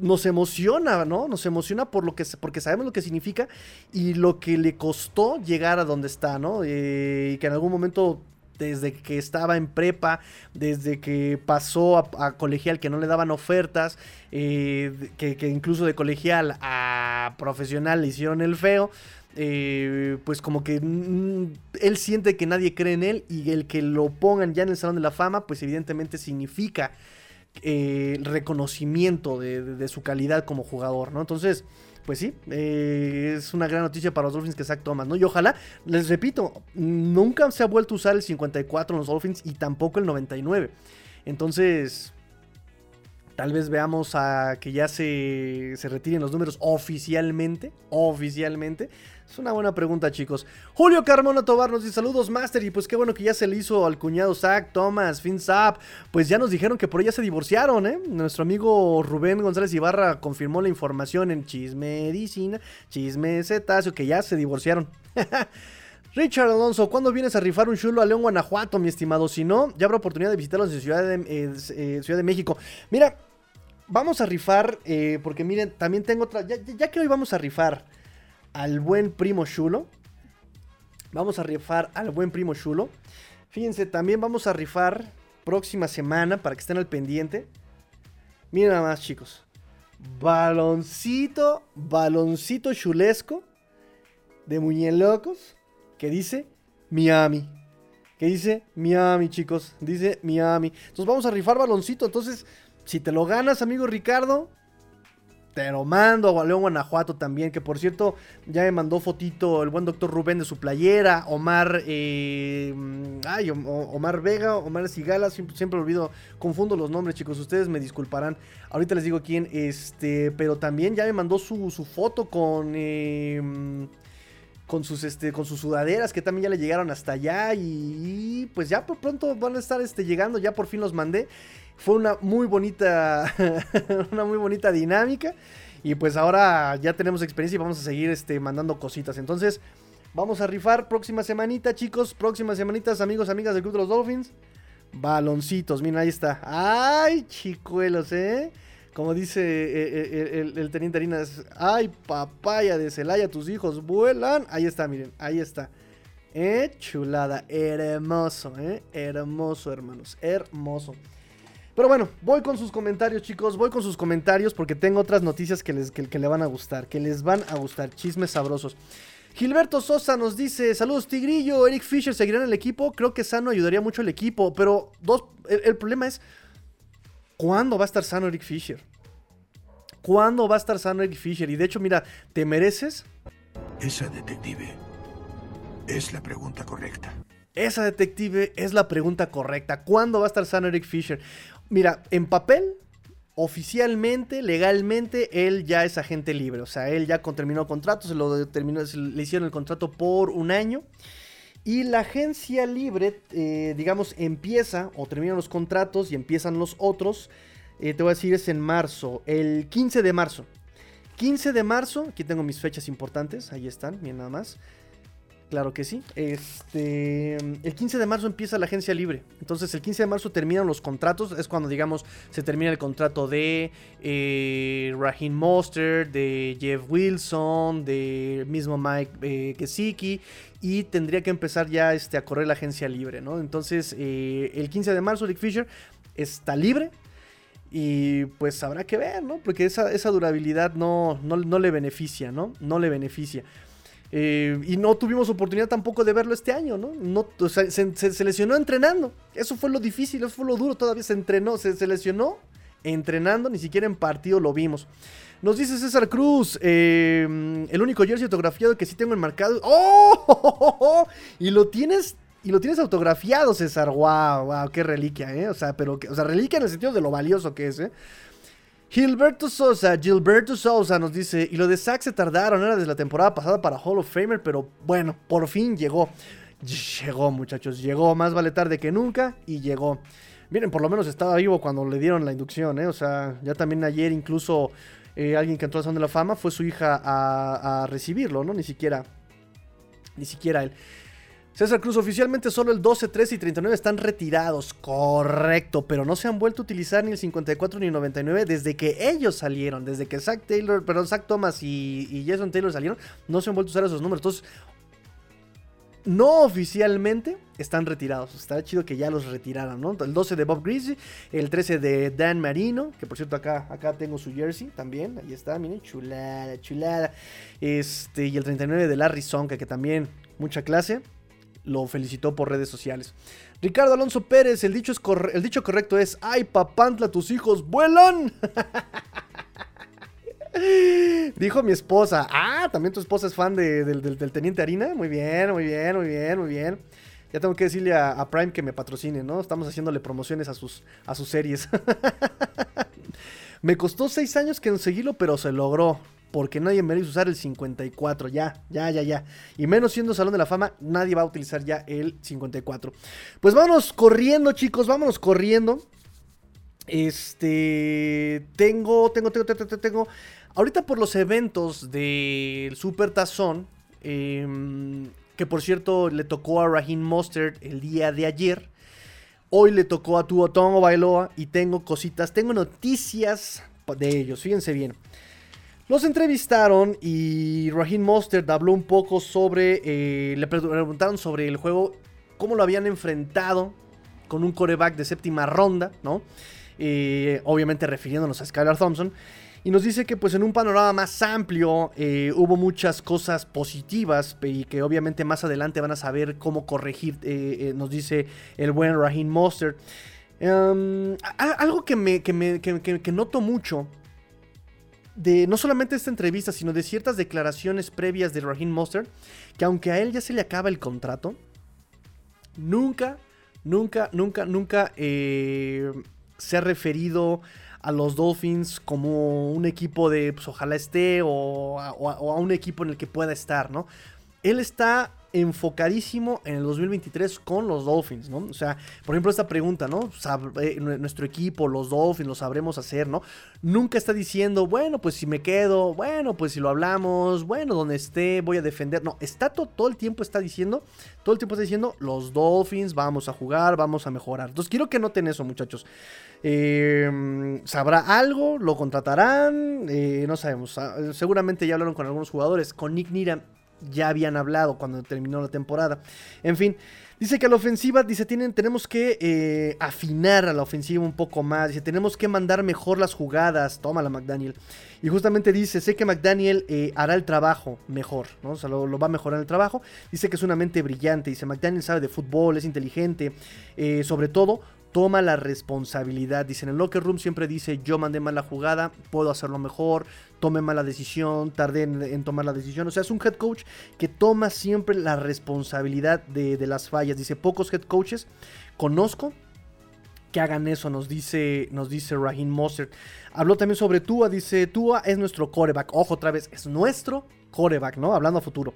nos emociona, ¿no? Nos emociona por lo que, porque sabemos lo que significa y lo que le costó llegar a donde está, ¿no? Eh, y que en algún momento desde que estaba en prepa, desde que pasó a, colegial que no le daban ofertas, eh, que, incluso de colegial a profesional le hicieron el feo. Eh, pues como que él siente que nadie cree en él y el que lo pongan ya en el Salón de la Fama, pues evidentemente significa eh, reconocimiento de, de, su calidad como jugador, ¿no? Entonces, pues sí, eh, es una gran noticia para los Dolphins que Zach Thomas, ¿no? Y ojalá, les repito, nunca se ha vuelto a usar el 54 en los Dolphins y tampoco el 99. Entonces, tal vez veamos a que ya se, se retiren los números oficialmente, oficialmente, es una buena pregunta, chicos. Julio Carmona Tobar nos dice saludos, Master. Y pues qué bueno que ya se le hizo al cuñado Zach, Thomas, FinSap. Pues ya nos dijeron que por ella se divorciaron, ¿eh? Nuestro amigo Rubén González Ibarra confirmó la información en Chisme Medicina, Chisme Cetáceo, que ya se divorciaron. [laughs] Richard Alonso, ¿cuándo vienes a rifar un chulo a León, Guanajuato, mi estimado? Si no, ya habrá oportunidad de visitarlos en Ciudad de, eh, Ciudad de México. Mira, vamos a rifar, eh, porque miren, también tengo otra. ya que hoy vamos a rifar al buen primo chulo. Vamos a rifar al buen primo chulo. Fíjense, también vamos a rifar próxima semana para que estén al pendiente. Miren nada más, chicos. Baloncito, baloncito chulesco de muñelocos que dice Miami. Que dice Miami, chicos. Dice Miami. Entonces vamos a rifar baloncito. Entonces, si te lo ganas, amigo Ricardo, te lo mando. A León Guanajuato también, que por cierto ya me mandó fotito el buen doctor Rubén de su playera. Omar, eh, ay, Omar Vega, Omar Sigala, siempre, olvido, confundo los nombres, chicos. Ustedes me disculparán. Ahorita les digo quién, este, pero también ya me mandó su, foto con... Eh, con sus, este, con sus sudaderas que también ya le llegaron hasta allá y, pues ya por pronto van a estar este, llegando, ya por fin los mandé. Fue una muy bonita, [laughs] una muy bonita dinámica y pues ahora ya tenemos experiencia y vamos a seguir este, mandando cositas. Entonces vamos a rifar próxima semanita chicos, próximas semanitas amigos, amigas del Club de los Dolphins. Baloncitos, miren ahí está. Ay chicuelos, eh. Como dice eh, eh, el, teniente Harinas, ay papaya de Celaya, tus hijos vuelan. Ahí está, miren, ahí está. Eh, chulada, hermoso, eh, hermoso, hermanos, hermoso. Pero bueno, voy con sus comentarios, chicos. Voy con sus comentarios porque tengo otras noticias que les, que, le van a gustar. Que les van a gustar. Chismes sabrosos. Gilberto Sosa nos dice: Saludos, Tigrillo. Eric Fisher seguirá en el equipo. Creo que Sano ayudaría mucho al equipo. Pero dos, el problema es: ¿Cuándo va a estar sano Eric Fisher? ¿Cuándo va a estar sano Eric Fisher? Y de hecho, mira, ¿te mereces? Esa detective es la pregunta correcta. Esa detective es la pregunta correcta. ¿Cuándo va a estar sano Eric Fisher? Mira, en papel, oficialmente, legalmente, él ya es agente libre. O sea, él ya terminó contrato, se lo terminó, le hicieron el contrato por un año. Y la agencia libre, eh, digamos, empieza o terminan los contratos y empiezan los otros. Eh, te voy a decir, es en marzo, el 15 de marzo. 15 de marzo, aquí tengo mis fechas importantes, ahí están, bien nada más. Claro que sí. Este, el 15 de marzo empieza la agencia libre. Entonces, el 15 de marzo terminan los contratos. Es cuando, digamos, se termina el contrato de eh, Raheem Monster, de Jeff Wilson, de mismo Mike eh, Gesicki. Y tendría que empezar ya este, a correr la agencia libre, ¿no? Entonces, eh, el 15 de marzo, Dick Fisher está libre. Y pues habrá que ver, ¿no? Porque esa, esa durabilidad no, no, no le beneficia, ¿no? No le beneficia. Eh, y no tuvimos oportunidad tampoco de verlo este año, ¿no? no se, lesionó entrenando. Eso fue lo difícil, eso fue lo duro. Todavía se entrenó, se, lesionó entrenando, ni siquiera en partido lo vimos. Nos dice César Cruz, eh, el único jersey autografiado que sí tengo enmarcado. ¡Oh! [laughs] Y lo tienes y lo tienes autografiado, César. ¡Wow! ¡Wow! ¡Qué reliquia, eh! O sea, pero, o sea, reliquia en el sentido de lo valioso que es, ¿eh? Gilberto Sosa, Gilberto Sosa nos dice, y lo de Zack se tardaron, era desde la temporada pasada para Hall of Famer, pero bueno, por fin llegó. Llegó, muchachos, llegó, más vale tarde que nunca, y llegó. Miren, por lo menos estaba vivo cuando le dieron la inducción, ¿eh? O sea, ya también ayer incluso eh, alguien que entró al Salón de la Fama fue su hija a, a recibirlo, ¿no? Ni siquiera, ni siquiera él. César Cruz, oficialmente solo el 12, 13 y 39 están retirados. Correcto, pero no se han vuelto a utilizar ni el 54 ni el 99 desde que ellos salieron. Desde que Zach Taylor, perdón, Zach Thomas y, Jason Taylor salieron, no se han vuelto a usar esos números. Entonces, no oficialmente están retirados. Está chido que ya los retiraran, ¿no? El 12 de Bob Greasy, el 13 de Dan Marino, que por cierto acá, acá tengo su jersey también. Ahí está, miren, chulada, chulada. Este, y el 39 de Larry Sonka, que también mucha clase lo felicitó por redes sociales. Ricardo Alonso Pérez, el dicho, es el dicho correcto es, ay papantla, tus hijos vuelan. [laughs] Dijo mi esposa, ah, también tu esposa es fan del, Teniente Harina. Muy bien, muy bien, muy bien, muy bien. Ya tengo que decirle a, Prime que me patrocine, ¿no? Estamos haciéndole promociones a sus, a sus series. [laughs] me costó seis años conseguirlo, pero se logró porque nadie merece usar el 54. Ya, ya, ya, ya. Y menos siendo Salón de la Fama, nadie va a utilizar ya el 54. Pues vámonos corriendo, chicos, vámonos corriendo. Este. Tengo, tengo, tengo, tengo, tengo. Ahorita por los eventos del Super Tazón. Em, que por cierto le tocó a Raheem Mustard el día de ayer. Hoy le tocó a Tuotongo Bailoa. Y tengo cositas, tengo noticias de ellos. Fíjense bien. Los entrevistaron y Raheem Mostert habló un poco sobre. Eh, le preguntaron sobre el juego, cómo lo habían enfrentado con un coreback de séptima ronda, ¿no? Eh, obviamente refiriéndonos a Skylar Thompson. Y nos dice que pues en un panorama más amplio eh, hubo muchas cosas positivas y que obviamente más adelante van a saber cómo corregir, nos dice el buen Raheem Mostert. Em, algo que, me, que, me, que noto mucho de no solamente esta entrevista, sino de ciertas declaraciones previas de Raheem Monster, que aunque a él ya se le acaba el contrato, nunca, nunca, nunca, nunca eh, se ha referido a los Dolphins como un equipo de, pues ojalá esté, o a un equipo en el que pueda estar, ¿no? Él está enfocadísimo en el 2023 con los Dolphins, ¿no? O sea, por ejemplo, esta pregunta, ¿no? Eh, nuestro equipo, los Dolphins, lo sabremos hacer, ¿no? Nunca está diciendo, bueno, pues si me quedo, bueno, pues si lo hablamos, bueno, donde esté, voy a defender. No, está todo, el tiempo está diciendo, todo el tiempo está diciendo, los Dolphins, vamos a jugar, vamos a mejorar. Entonces, quiero que noten eso, muchachos. Em, ¿Sabrá algo? ¿Lo contratarán? Eh, no sabemos. Ah, seguramente ya hablaron con algunos jugadores. Con Nick Niram ya habían hablado cuando terminó la temporada. En fin, dice que a la ofensiva, dice, tienen, tenemos que eh, afinar a la ofensiva un poco más. Dice, tenemos que mandar mejor las jugadas. Tómala, McDaniel. Y justamente dice, sé que McDaniel eh, hará el trabajo mejor, ¿no? O sea, lo, va a mejorar el trabajo. Dice que es una mente brillante. Dice, McDaniel sabe de fútbol, es inteligente. Eh, sobre todo, toma la responsabilidad. Dice, en el locker room siempre dice, yo mandé mal la jugada, puedo hacerlo mejor, tome mala decisión, tardé en, tomar la decisión. O sea, es un head coach que toma siempre la responsabilidad de, las fallas. Dice, pocos head coaches conozco que hagan eso, nos dice, nos dice Raheem Mostert. Habló también sobre Tua, dice, Tua es nuestro coreback. Ojo, otra vez, es nuestro coreback, ¿no? Hablando a futuro.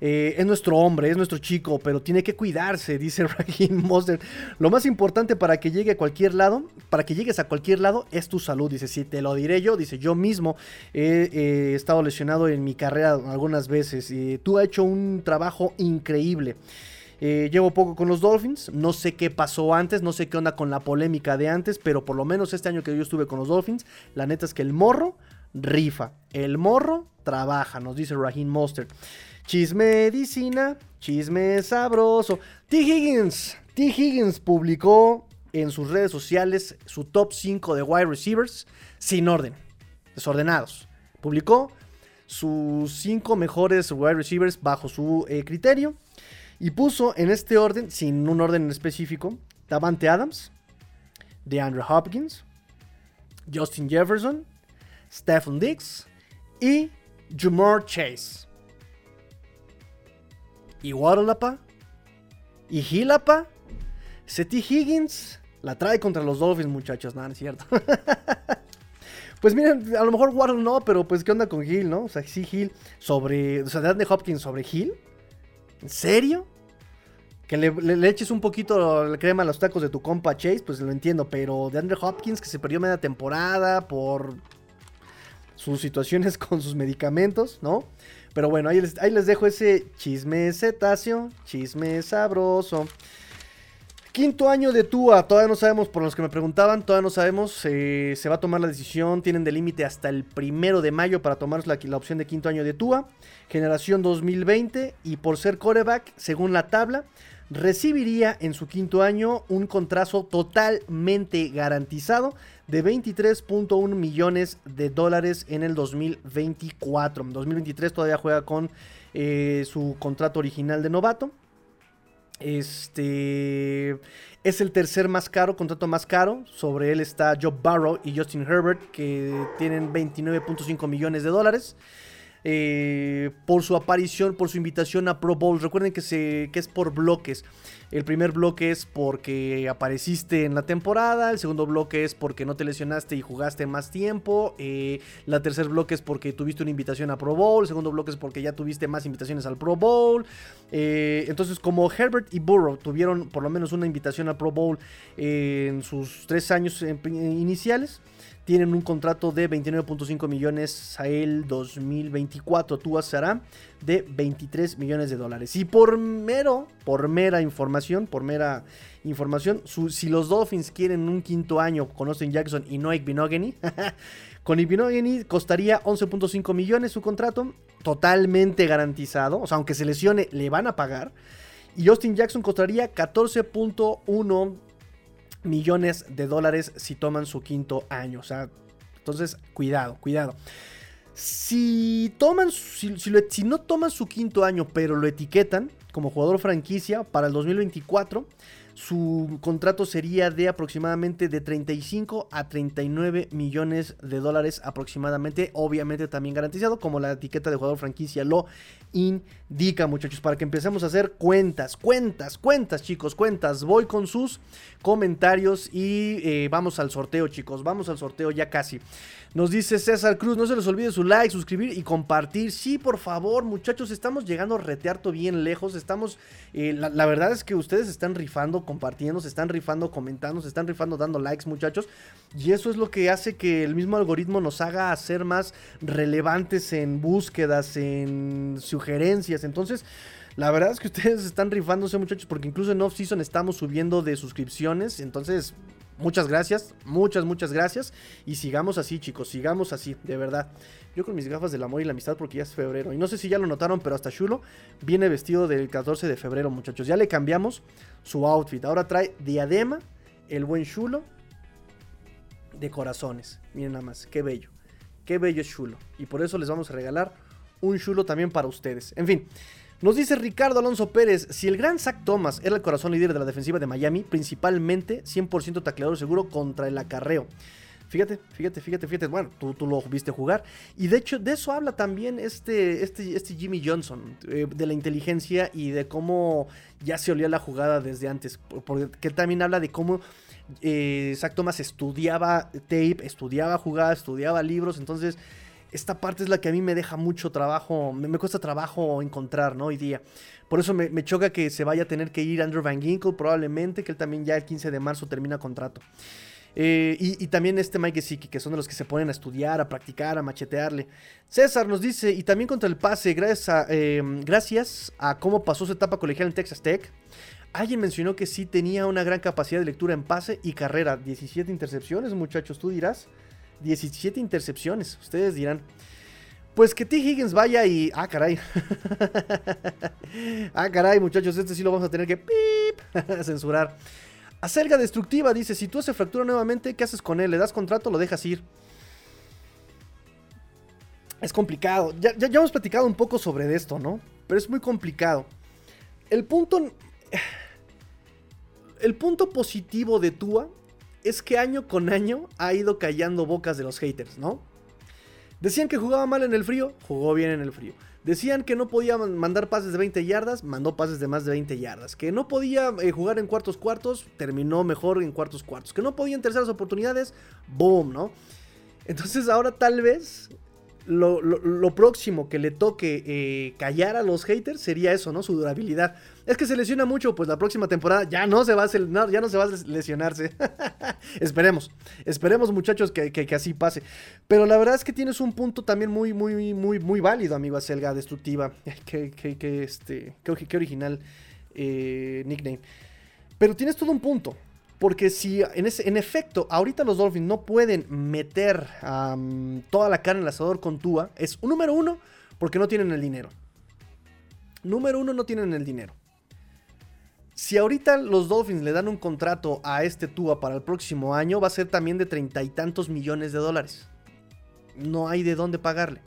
Eh, es nuestro hombre, es nuestro chico, pero tiene que cuidarse, [laughs] dice Raheem Monster. Lo más importante para que llegue a cualquier lado, para que llegues a cualquier lado, es tu salud. Dice, si te lo diré yo, dice, yo mismo he estado lesionado en mi carrera algunas veces. y tú has hecho un trabajo increíble. Eh, llevo poco con los Dolphins. No sé qué pasó antes, no sé qué onda con la polémica de antes, pero por lo menos este año que yo estuve con los Dolphins, la neta es que el morro rifa. El morro trabaja, nos dice Raheem Mostert. Chisme medicina, chisme sabroso. T. Higgins, T. Higgins publicó en sus redes sociales su top 5 de wide receivers sin orden, desordenados. Publicó sus 5 mejores wide receivers bajo su eh, criterio y puso en este orden, sin un orden específico, Davante Adams, DeAndre Hopkins, Justin Jefferson, Stephen Dix y Jamar Chase. Y Waddleapa. Y Hillapa. Seti Higgins la trae contra los Dolphins, muchachos. No, no es cierto. [laughs] pues miren, a lo mejor Waddle no, pero pues qué onda con Hill, ¿no? O sea, sí, Hill sobre. O sea, de Hopkins sobre Hill. ¿En serio? Que le, eches un poquito de crema a los tacos de tu compa Chase, pues lo entiendo. Pero de Andre Hopkins, que se perdió media temporada por sus situaciones [laughs] con sus medicamentos, ¿no? Pero bueno, ahí les, dejo ese chisme cetáceo, chisme sabroso. Quinto año de Tua, todavía no sabemos, por los que me preguntaban, todavía no sabemos, eh, se va a tomar la decisión, tienen de límite hasta el primero de mayo para tomar la, opción de quinto año de Tua, generación 2020, y por ser coreback, según la tabla, recibiría en su quinto año un contrato totalmente garantizado de 23.1 millones de dólares en el 2024. En 2023 todavía juega con eh, su contrato original de novato. Este es el tercer más caro, contrato más caro. Sobre él está Joe Barrow y Justin Herbert, que tienen 29.5 millones de dólares. Eh, por su aparición, por su invitación a Pro Bowl. Recuerden que, que es por bloques. El primer bloque es porque apareciste en la temporada, el segundo bloque es porque no te lesionaste y jugaste más tiempo, eh, la tercer bloque es porque tuviste una invitación a Pro Bowl, el segundo bloque es porque ya tuviste más invitaciones al Pro Bowl. Eh, entonces como Herbert y Burrow tuvieron por lo menos una invitación al Pro Bowl en sus tres años iniciales, tienen un contrato de 29.5 millones a el 2024. Tua será de 23 millones de dólares. Y por mero, por mera información, por mera información, si los Dolphins quieren un quinto año con Austin Jackson y no Binogany, [laughs] con Binogany costaría 11.5 millones su contrato, totalmente garantizado. O sea, aunque se lesione, le van a pagar. Y Austin Jackson costaría 14.1 millones de dólares si toman su quinto año. O sea, entonces, cuidado, cuidado. Si toman, si, no toman su quinto año, pero lo etiquetan como jugador franquicia para el 2024, Su contrato sería de aproximadamente de 35 a 39 millones de dólares aproximadamente. Obviamente también garantizado, como la etiqueta de jugador franquicia lo indica, muchachos. Para que empecemos a hacer cuentas, cuentas, cuentas, chicos, cuentas. Voy con sus comentarios y eh, vamos al sorteo, chicos. Vamos al sorteo ya casi. Nos dice César Cruz, no se les olvide su like, suscribir y compartir. Sí, por favor, muchachos, estamos llegando a retearto bien lejos. Estamos, eh, la, verdad es que ustedes están rifando, compartiendo, se están rifando, comentando, se están rifando, dando likes, muchachos. Y eso es lo que hace que el mismo algoritmo nos haga ser más relevantes en búsquedas, en sugerencias. Entonces... La verdad es que [laughs] ustedes están rifándose, muchachos, porque incluso en off-season estamos subiendo de suscripciones. Entonces, Muchas gracias, muchas, muchas gracias. Y sigamos así, chicos, sigamos así, de verdad. Yo con mis gafas del amor y la amistad porque ya es febrero. Y no sé si ya lo notaron, pero hasta Chulo viene vestido del 14 de febrero, muchachos. Ya le cambiamos su outfit. Ahora trae diadema, el buen Chulo, de corazones. Miren nada más, qué bello. Qué bello es Chulo. Y por eso les vamos a regalar un Chulo también para ustedes. En fin. Nos dice Ricardo Alonso Pérez, si el gran Zach Thomas era el corazón líder de la defensiva de Miami, principalmente 100% tacleador seguro contra el acarreo. Fíjate, fíjate, fíjate, fíjate. Bueno, tú, lo viste jugar. Y de hecho, de eso habla también este, este, este Jimmy Johnson, eh, de la inteligencia y de cómo ya se olía la jugada desde antes. Porque también habla de cómo eh, Zach Thomas estudiaba tape, estudiaba jugadas, estudiaba libros. Entonces, esta parte es la que a mí me deja mucho trabajo, me, cuesta trabajo encontrar, ¿no? Hoy día. Por eso me, choca que se vaya a tener que ir Andrew Van Ginkle, probablemente, que él también ya el 15 de marzo termina contrato. Eh, y, también este Mike Gesicki, que son de los que se ponen a estudiar, a practicar, a machetearle. César nos dice, y también contra el pase, gracias a, eh, gracias a cómo pasó su etapa colegial en Texas Tech. Alguien mencionó que sí tenía una gran capacidad de lectura en pase y carrera. 17 intercepciones, muchachos, tú dirás. 17 intercepciones. Ustedes dirán. Pues que T. Higgins vaya y. Ah, caray. [laughs] ah, caray, muchachos. Este sí lo vamos a tener que. [laughs] Censurar. Acelga destructiva dice: Si tú haces fractura nuevamente, ¿qué haces con él? ¿Le das contrato o lo dejas ir? Es complicado. Ya, ya, ya hemos platicado un poco sobre esto, ¿no? Pero es muy complicado. El punto. El punto positivo de Tua es que año con año ha ido callando bocas de los haters, ¿no? Decían que jugaba mal en el frío, jugó bien en el frío. Decían que no podía mandar pases de 20 yardas, mandó pases de más de 20 yardas. Que no podía eh, jugar en cuartos cuartos, terminó mejor en cuartos cuartos. Que no podía en terceras oportunidades, boom, ¿no? Entonces ahora tal vez lo, próximo que le toque eh, callar a los haters sería eso, ¿no? Su durabilidad. Es que se lesiona mucho, pues la próxima temporada ya no se va a, ya no se va a lesionarse. [laughs] esperemos, esperemos muchachos que, así pase. Pero la verdad es que tienes un punto también muy, muy, muy, muy válido, amigo Acelga, destructiva. [laughs] que, que, este, qué, original eh, nickname. Pero tienes todo un punto. Porque si en, ese, efecto ahorita los Dolphins no pueden meter toda la carne en el asador con Tua, es un número uno porque no tienen el dinero. Número uno, no tienen el dinero. Si ahorita los Dolphins le dan un contrato a este Tua para el próximo año, va a ser también de treinta y tantos millones de dólares. No hay de dónde pagarle.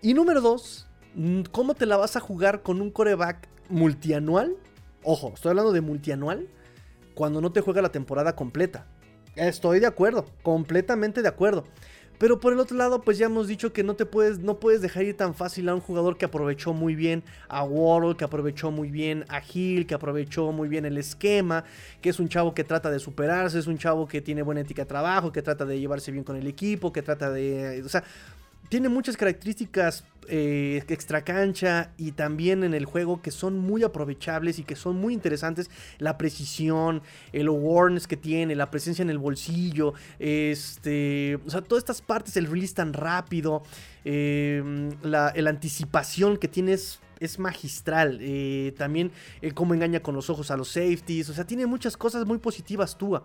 Y número dos, ¿cómo te la vas a jugar con un coreback multianual? Ojo, estoy hablando de multianual cuando no te juega la temporada completa. Estoy de acuerdo, completamente de acuerdo. Pero por el otro lado, pues ya hemos dicho que no te puedes, no puedes dejar ir tan fácil a un jugador que aprovechó muy bien a Waddle, que aprovechó muy bien a Hill, que aprovechó muy bien el esquema, que es un chavo que trata de superarse, es un chavo que tiene buena ética de trabajo, que trata de llevarse bien con el equipo, que trata de, o sea, tiene muchas características eh, extra cancha y también en el juego que son muy aprovechables y que son muy interesantes. La precisión, el awareness que tiene, la presencia en el bolsillo, este, o sea, todas estas partes, el release tan rápido, em, la, anticipación que tienes es magistral. Eh, también el cómo engaña con los ojos a los safeties. O sea, tiene muchas cosas muy positivas Tua.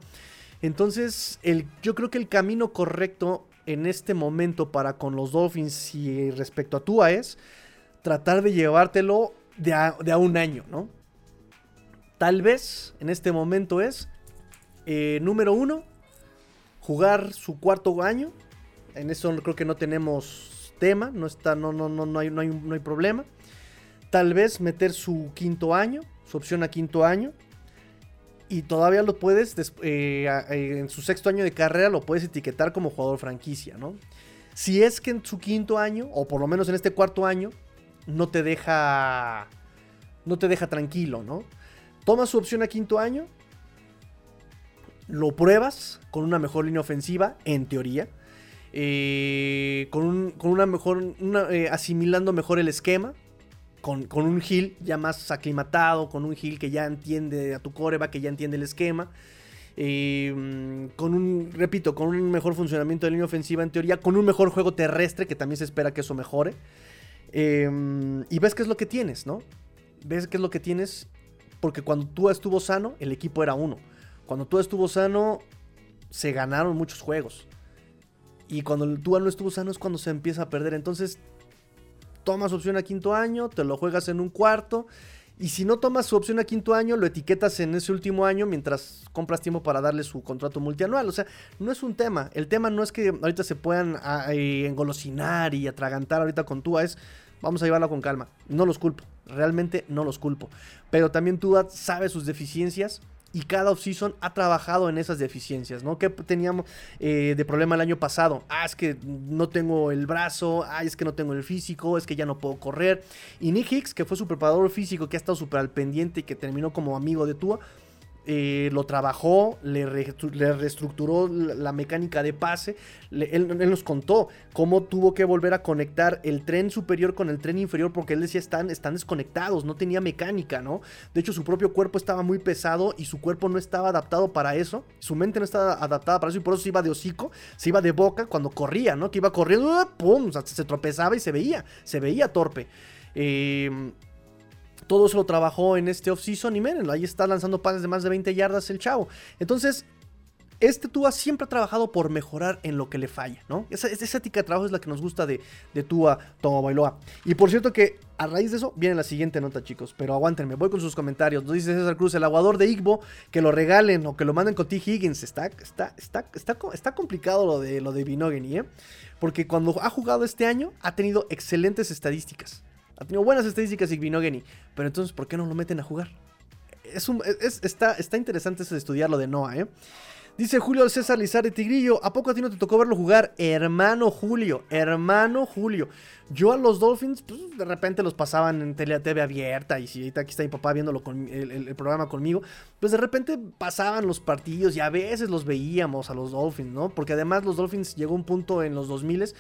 Entonces, el, yo creo que el camino correcto en este momento para con los Dolphins y respecto a Tua es tratar de llevártelo de a, un año, ¿no? Tal vez en este momento es, eh, número uno, jugar su cuarto año. En eso creo que no tenemos tema, no, está, no, no, no, no, hay, no, hay, no hay problema. Tal vez meter su quinto año, su opción a quinto año. Y todavía lo puedes, eh, en su sexto año de carrera, lo puedes etiquetar como jugador franquicia, ¿no? Si es que en su quinto año, o por lo menos en este cuarto año, no te deja. No te deja tranquilo, ¿no? Toma su opción a quinto año. Lo pruebas con una mejor línea ofensiva, en teoría. Eh, con, una mejor. Eh, asimilando mejor el esquema. Con, un Hill ya más aclimatado. Con un Hill que ya entiende a tu coreba, que ya entiende el esquema. Eh, con un, repito, con un mejor funcionamiento de línea ofensiva en teoría, con un mejor juego terrestre, que también se espera que eso mejore. Em, y ves qué es lo que tienes, ¿no? Ves qué es lo que tienes, porque cuando tú estuvo sano, el equipo era uno. Cuando tú estuvo sano, se ganaron muchos juegos. Y cuando Tua no estuvo sano es cuando se empieza a perder. Entonces, tomas opción a quinto año, te lo juegas en un cuarto. Y si no tomas su opción a quinto año, lo etiquetas en ese último año mientras compras tiempo para darle su contrato multianual. O sea, no es un tema. El tema no es que ahorita se puedan ah, eh, engolosinar y atragantar ahorita con Tua. Es vamos a llevarlo con calma. No los culpo. Realmente no los culpo. Pero también Tua sabe sus deficiencias y cada offseason ha trabajado en esas deficiencias, ¿no? ¿Qué teníamos eh, de problema el año pasado? Ah, es que no tengo el brazo, ah, es que no tengo el físico, es que ya no puedo correr. Y Nick Hicks, que fue su preparador físico, que ha estado súper al pendiente y que terminó como amigo de Tua, eh, lo trabajó, le, reestructuró la mecánica de pase. él, nos contó cómo tuvo que volver a conectar el tren superior con el tren inferior porque él decía están, están desconectados, no tenía mecánica, ¿no? De hecho su propio cuerpo estaba muy pesado y su cuerpo no estaba adaptado para eso, su mente no estaba adaptada para eso y por eso se iba de hocico, se iba de boca cuando corría, ¿no? Que iba corriendo, ¡pum! se tropezaba y se veía, se veía torpe. Eh, todo eso lo trabajó en este offseason y miren, ahí está lanzando pases de más de 20 yardas el chavo. Entonces, este Tua siempre ha trabajado por mejorar en lo que le falla, ¿no? Esa, esa ética de trabajo es la que nos gusta de, de Tomo Bailoa. Y por cierto que a raíz de eso viene la siguiente nota, chicos. Pero aguántenme, voy con sus comentarios. Nos dice César Cruz, el aguador de Igbo, que lo regalen o que lo manden con T. Higgins. Está, está, está, está, está complicado lo de, lo de Binogany, ¿eh? Porque cuando ha jugado este año ha tenido excelentes estadísticas. Ha tenido buenas estadísticas Igvinogeni. Pero entonces, ¿por qué no lo meten a jugar? Es un, está, está interesante eso de estudiar lo de Noah, ¿eh? Dice Julio César Lizardi Tigrillo, ¿a poco a ti no te tocó verlo jugar? Hermano Julio, hermano Julio. Yo a los Dolphins, pues de repente los pasaban en tele, TV abierta y si ahorita aquí está mi papá viéndolo con el, programa conmigo, pues de repente pasaban los partidos y a veces los veíamos a los Dolphins, ¿no? Porque además los Dolphins llegó un punto en los 2000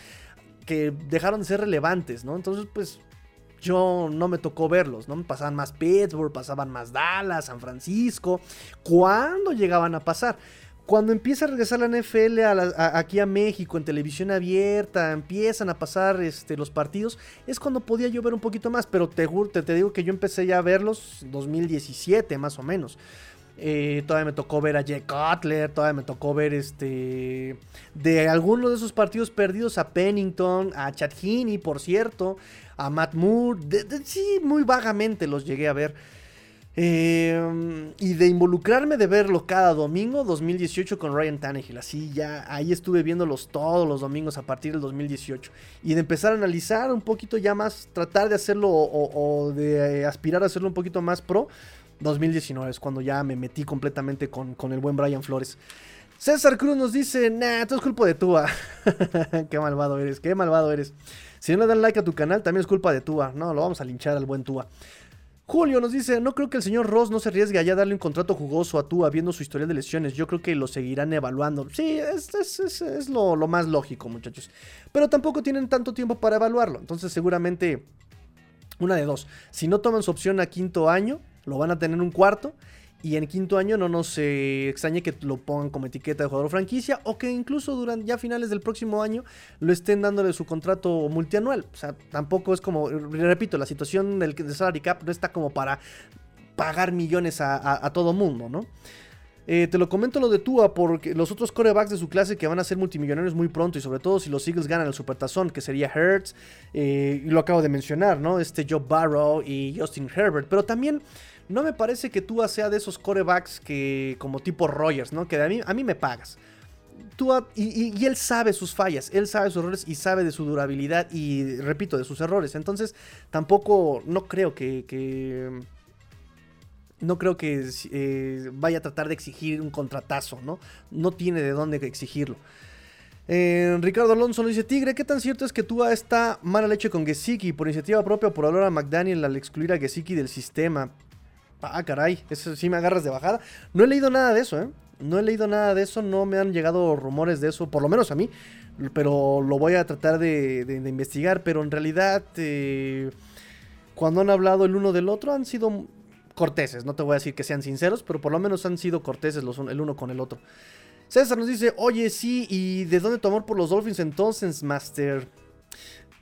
que dejaron de ser relevantes, ¿no? Entonces, pues yo no me tocó verlos, ¿no? Pasaban más Pittsburgh, pasaban más Dallas, San Francisco. ¿Cuándo llegaban a pasar? Cuando empieza a regresar la NFL aquí a México en televisión abierta, empiezan a pasar este, los partidos, es cuando podía yo ver un poquito más, pero te, te, te digo que yo empecé ya a verlos 2017 más o menos. Eh, todavía me tocó ver a Jay Cutler, todavía me tocó ver este de algunos de esos partidos perdidos a Pennington, a Chad Heaney, por cierto, a Matt Moore, sí, muy vagamente los llegué a ver. Eh, y de involucrarme de verlo cada domingo, 2018 con Ryan Tannehill. Así ya, ahí estuve viéndolos todos los domingos a partir del 2018. Y de empezar a analizar un poquito ya más, tratar de hacerlo o de aspirar a hacerlo un poquito más pro. 2019 es cuando ya me metí completamente con, con el buen Brian Flores. César Cruz nos dice, nah, todo es culpa de Tua. [laughs] qué malvado eres, qué malvado eres. Si no le dan like a tu canal, también es culpa de Tua. No, lo vamos a linchar al buen Tua. Julio nos dice, no creo que el señor Ross no se arriesgue a ya darle un contrato jugoso a Tua viendo su historial de lesiones. Yo creo que lo seguirán evaluando. Sí, es, es, lo, lo, más lógico, muchachos. Pero tampoco tienen tanto tiempo para evaluarlo. Entonces seguramente, una de dos. Si no toman su opción a quinto año, lo van a tener un cuarto. Y en quinto año no nos extrañe que lo pongan como etiqueta de jugador franquicia o que incluso durante ya finales del próximo año lo estén dándole su contrato multianual. O sea, tampoco es como, repito, la situación del salary cap no está como para pagar millones a, todo mundo, ¿no? Eh, te lo comento lo de Tua porque los otros corebacks de su clase que van a ser multimillonarios muy pronto y sobre todo si los Eagles ganan el Supertazón, que sería Hertz, eh, lo acabo de mencionar, ¿no? Este Joe Barrow y Justin Herbert, pero también no me parece que Tua sea de esos corebacks que como tipo Rogers, ¿no? Que a mí, me pagas. Tua, y, él sabe sus fallas, él sabe sus errores y sabe de su durabilidad y, repito, de sus errores. Entonces, tampoco, no creo que, no creo que eh, vaya a tratar de exigir un contratazo, ¿no? No tiene de dónde exigirlo. Eh, Ricardo Alonso dice, Tigre, ¿qué tan cierto es que Tua está mala leche con Gesicki por iniciativa propia por hablar a McDaniel al excluir a Gesicki del sistema? Ah, caray, eso sí me agarras de bajada. No he leído nada de eso, ¿eh? No he leído nada de eso, no me han llegado rumores de eso, por lo menos a mí, pero lo voy a tratar de, investigar, pero en realidad... Eh, cuando han hablado el uno del otro han sido corteses. No te voy a decir que sean sinceros, pero por lo menos han sido corteses los, el uno con el otro. César nos dice, oye, sí, ¿y de dónde tomar por los Dolphins entonces, Master?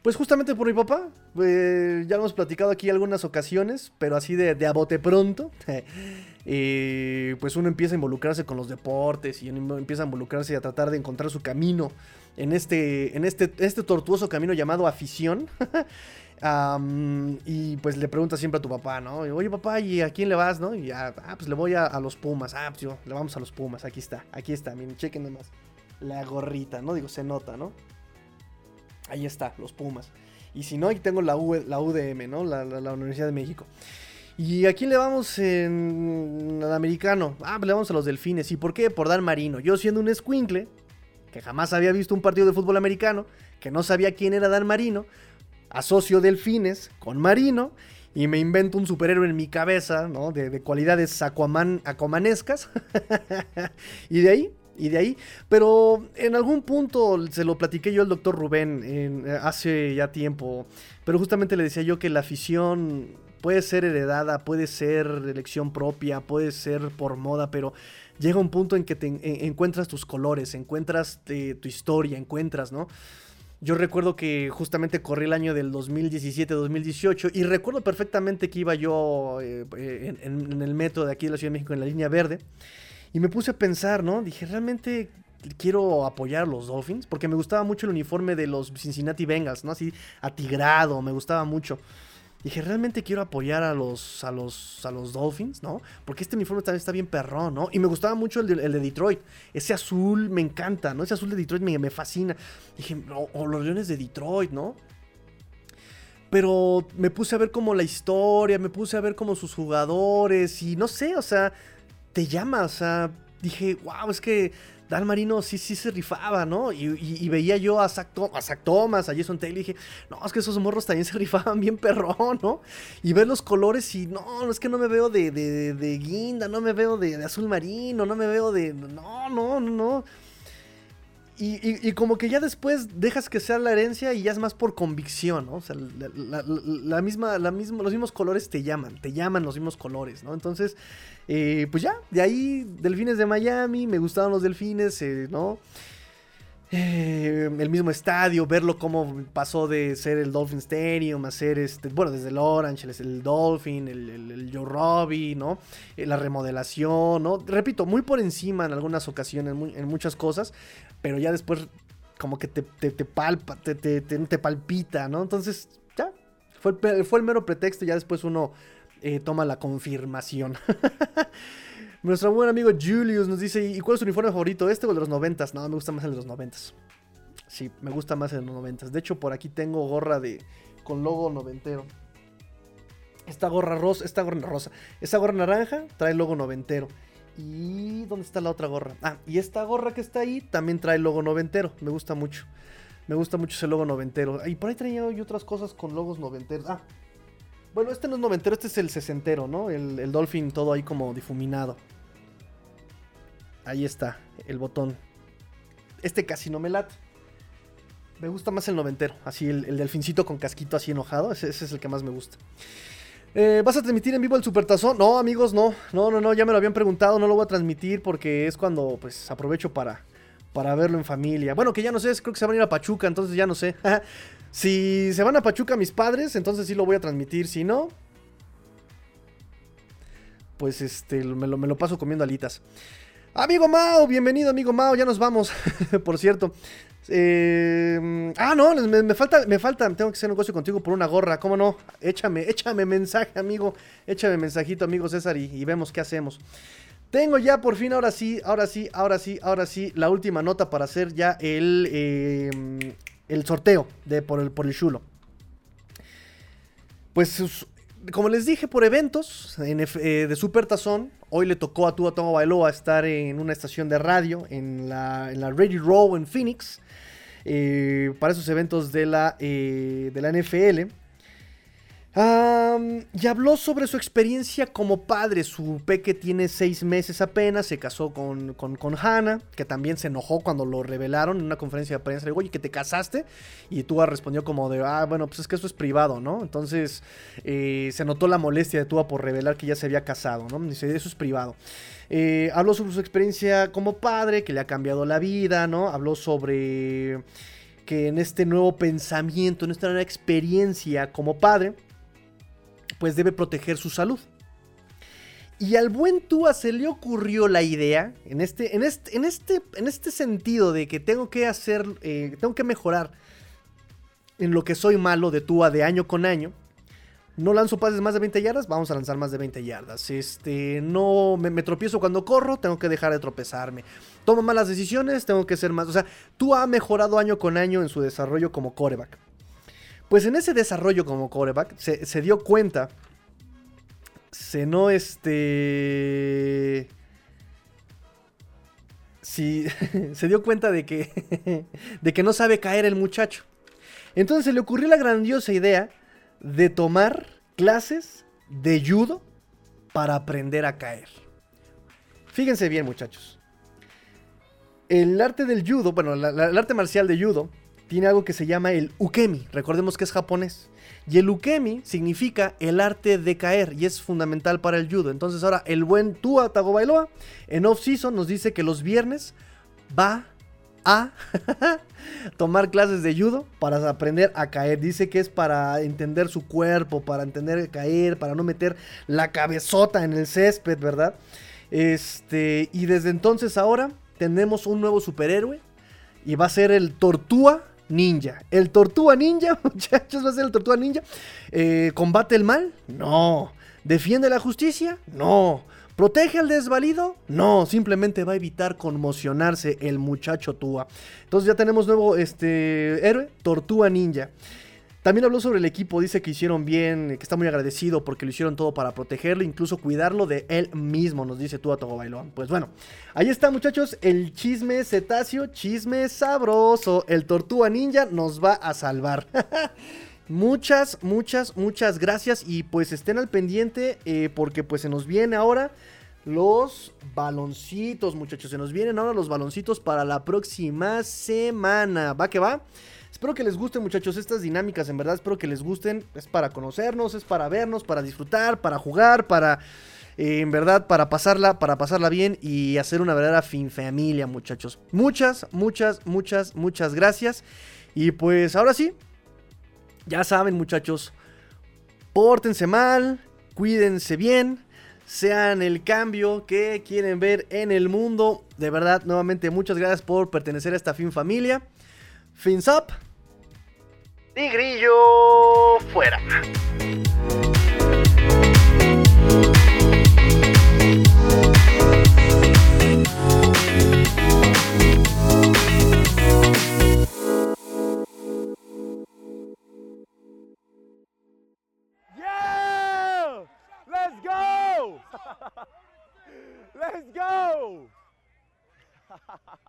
Pues justamente por mi papá. Eh, ya lo hemos platicado aquí algunas ocasiones, pero así de, de a pronto. [laughs] Eh, pues uno empieza a involucrarse con los deportes y uno empieza a involucrarse y a tratar de encontrar su camino en este, en este, este tortuoso camino llamado afición. [laughs] y pues le pregunta siempre a tu papá, ¿no? Oye, papá, ¿y a quién le vas, no? Y ya, ah, pues le voy a, los Pumas. Ah, pues yo, le vamos a los Pumas. Aquí está, aquí está. Miren, chequen nomás. La gorrita, ¿no? Digo, se nota, ¿no? Ahí está, los Pumas. Y si no, aquí tengo la, la UDM, ¿no? La, Universidad de México. ¿Y a quién le vamos en el americano? Ah, le vamos a los delfines. ¿Y por qué? Por Dan Marino. Yo siendo un escuincle, que jamás había visto un partido de fútbol americano, que no sabía quién era Dan Marino, asocio delfines con marino y me invento un superhéroe en mi cabeza, ¿no? De, cualidades aquaman, aquamanescas. [laughs] y de ahí, y de ahí. Pero en algún punto se lo platiqué yo al doctor Rubén en, hace ya tiempo. Pero justamente le decía yo que la afición puede ser heredada, puede ser elección propia, puede ser por moda, pero llega un punto en que te encuentras tus colores, encuentras eh, tu historia, encuentras, ¿no? Yo recuerdo que justamente corrí el año del 2017-2018 y recuerdo perfectamente que iba yo eh, eh, en, el metro de aquí de la Ciudad de México en la línea verde y me puse a pensar, ¿no? Dije, realmente quiero apoyar a los Dolphins porque me gustaba mucho el uniforme de los Cincinnati Bengals, ¿no? Así atigrado, me gustaba mucho. Dije, realmente quiero apoyar a los, a los, a los Dolphins, ¿no? Porque este uniforme también está bien perrón, ¿no? Y me gustaba mucho el de, Detroit. Ese azul me encanta, ¿no? Ese azul de Detroit me, me fascina. Dije, o, los Leones de Detroit, ¿no? Pero me puse a ver como la historia, me puse a ver como sus jugadores y no sé, o sea, te llama, o sea, dije, wow, es que Dan Marino sí, sí se rifaba, ¿no? Y, veía yo a Zach, Thomas, a Jason Taylor y dije, no, es que esos morros también [laughs] se rifaban bien perrón, ¿no? Y ver los colores y no, es que no me veo de, de, guinda, no me veo de, azul marino, no me veo de... No, no, no, no. Y, como que ya después dejas que sea la herencia y ya es más por convicción, ¿no? O sea, la, misma, la misma, los mismos colores te llaman, te llaman los mismos colores, ¿no? Entonces, eh, pues ya, de ahí, Delfines de Miami, me gustaban los Delfines, eh, ¿no? Eh, el mismo estadio, verlo cómo pasó de ser el Dolphin Stadium a ser este, bueno, desde el Orange, el, Dolphin, el, el, Joe Robbie, ¿no? la remodelación, ¿no? Repito, muy por encima en algunas ocasiones, en muchas cosas, pero ya después como que te, te, palpa, te, te, palpita, ¿no? Entonces, ya, fue fue el mero pretexto ya después uno eh, toma la confirmación. [laughs] Nuestro buen amigo Julius nos dice, ¿y cuál es su uniforme favorito? ¿Este o el de los noventas? No, me gusta más el de los noventas. Sí, me gusta más el de los noventas. De hecho, por aquí tengo gorra de con logo noventero. Esta gorra rosa, esta gorra rosa, esta gorra naranja trae logo noventero. ¿Y dónde está la otra gorra? Ah, y esta gorra que está ahí también trae logo noventero. Me gusta mucho. Me gusta mucho ese logo noventero. Y por ahí traía otras cosas con logos noventeros. Ah, bueno, este no es noventero, este es el sesentero, ¿no? El, el Dolphin todo ahí como difuminado. Ahí está, el botón. Este casi no me late. Me gusta más el noventero. Así el, el delfincito con casquito así enojado. ese es el que más me gusta. Eh, ¿Vas a transmitir en vivo el Supertazón? No, amigos, no. No, no, no, ya me lo habían preguntado. No lo voy a transmitir porque es cuando pues aprovecho para, para verlo en familia. Bueno, que ya no sé, creo que se van a ir a Pachuca, entonces ya no sé. [laughs] si se van a Pachuca mis padres, entonces sí lo voy a transmitir. Si no, pues este, me lo, me lo paso comiendo alitas. Amigo Mao, bienvenido, amigo Mao, ya nos vamos. [laughs] Por cierto, eh, ah, no, me, falta, me falta, tengo que hacer negocio contigo por una gorra, ¿cómo no? Échame, échame mensaje, amigo, échame mensajito, amigo César, y, vemos qué hacemos. Tengo ya por fin, ahora sí, ahora sí, ahora sí, ahora sí, la última nota para hacer ya el, em, el sorteo de, por, el, por el chulo. Pues como les dije, por eventos eh, de Super Tazón, hoy le tocó a Tua Tomo Bailoa estar en una estación de radio en la, en la Row en Phoenix eh, para esos eventos de la, de la NFL y habló sobre su experiencia como padre. Su peque tiene seis meses apenas, se casó con, con, Hannah, que también se enojó cuando lo revelaron en una conferencia de prensa. Le dijo, oye, que te casaste. Y Tua respondió como de, ah, bueno, pues es que eso es privado, ¿no? Entonces eh, se notó la molestia de Tua por revelar que ya se había casado, ¿no? Dice, eso es privado. Eh, habló sobre su experiencia como padre, que le ha cambiado la vida, ¿no? Habló sobre que en este nuevo pensamiento, en esta nueva experiencia como padre, pues debe proteger su salud. Y al buen Tua se le ocurrió la idea, en este, en este, en este, en este sentido de que tengo que hacer, eh, tengo que mejorar en lo que soy malo de Tua de año con año. No lanzo pases más de 20 yardas, vamos a lanzar más de 20 yardas. Este, no me, tropiezo cuando corro, tengo que dejar de tropezarme. Tomo malas decisiones, tengo que ser más. O sea, Tua ha mejorado año con año en su desarrollo como coreback. Pues en ese desarrollo como coreback se, dio cuenta. Se no este. Sí, [laughs] se dio cuenta de que, [laughs] de que no sabe caer el muchacho. Entonces se le ocurrió la grandiosa idea de tomar clases de judo para aprender a caer. Fíjense bien, muchachos. El arte del judo, bueno, el arte marcial de judo tiene algo que se llama el ukemi. Recordemos que es japonés. Y el ukemi significa el arte de caer y es fundamental para el judo. Entonces ahora el buen Tua Tagovailoa en off-season nos dice que los viernes va a [laughs] tomar clases de judo para aprender a caer. Dice que es para entender su cuerpo, para entender caer, para no meter la cabezota en el césped, ¿verdad? Este, y desde entonces ahora tenemos un nuevo superhéroe y va a ser el Tortúa ninja. ¿El Tortuga Ninja, [laughs] muchachos? ¿Va a ser el Tortuga Ninja? Eh, ¿Combate el mal? No. ¿Defiende la justicia? No. ¿Protege al desvalido? No, simplemente va a evitar conmocionarse el muchacho Tua. Entonces ya tenemos nuevo este, héroe, Tortuga Ninja. También habló sobre el equipo, dice que hicieron bien, que está muy agradecido porque lo hicieron todo para protegerlo, incluso cuidarlo de él mismo, nos dice tú a Togo Bailón. Pues bueno, ahí está muchachos, el chisme cetáceo, chisme sabroso, el tortuga ninja nos va a salvar. [laughs] muchas, muchas, muchas gracias y pues estén al pendiente eh, porque pues se nos viene ahora los baloncitos muchachos, se nos vienen ahora los baloncitos para la próxima semana. ¿Va que va? Espero que les gusten muchachos estas dinámicas, en verdad espero que les gusten. Es para conocernos, es para vernos, para disfrutar, para jugar, para... Eh, en verdad, para pasarla, para pasarla bien y hacer una verdadera fin familia, muchachos. Muchas, muchas, muchas, muchas gracias. Y pues ahora sí, ya saben, muchachos, pórtense mal, cuídense bien, sean el cambio que quieren ver en el mundo. De verdad, nuevamente, muchas gracias por pertenecer a esta fin familia. Fins up. Tigrillo fuera. Yeah! Let's go! [laughs] Let's go! [laughs]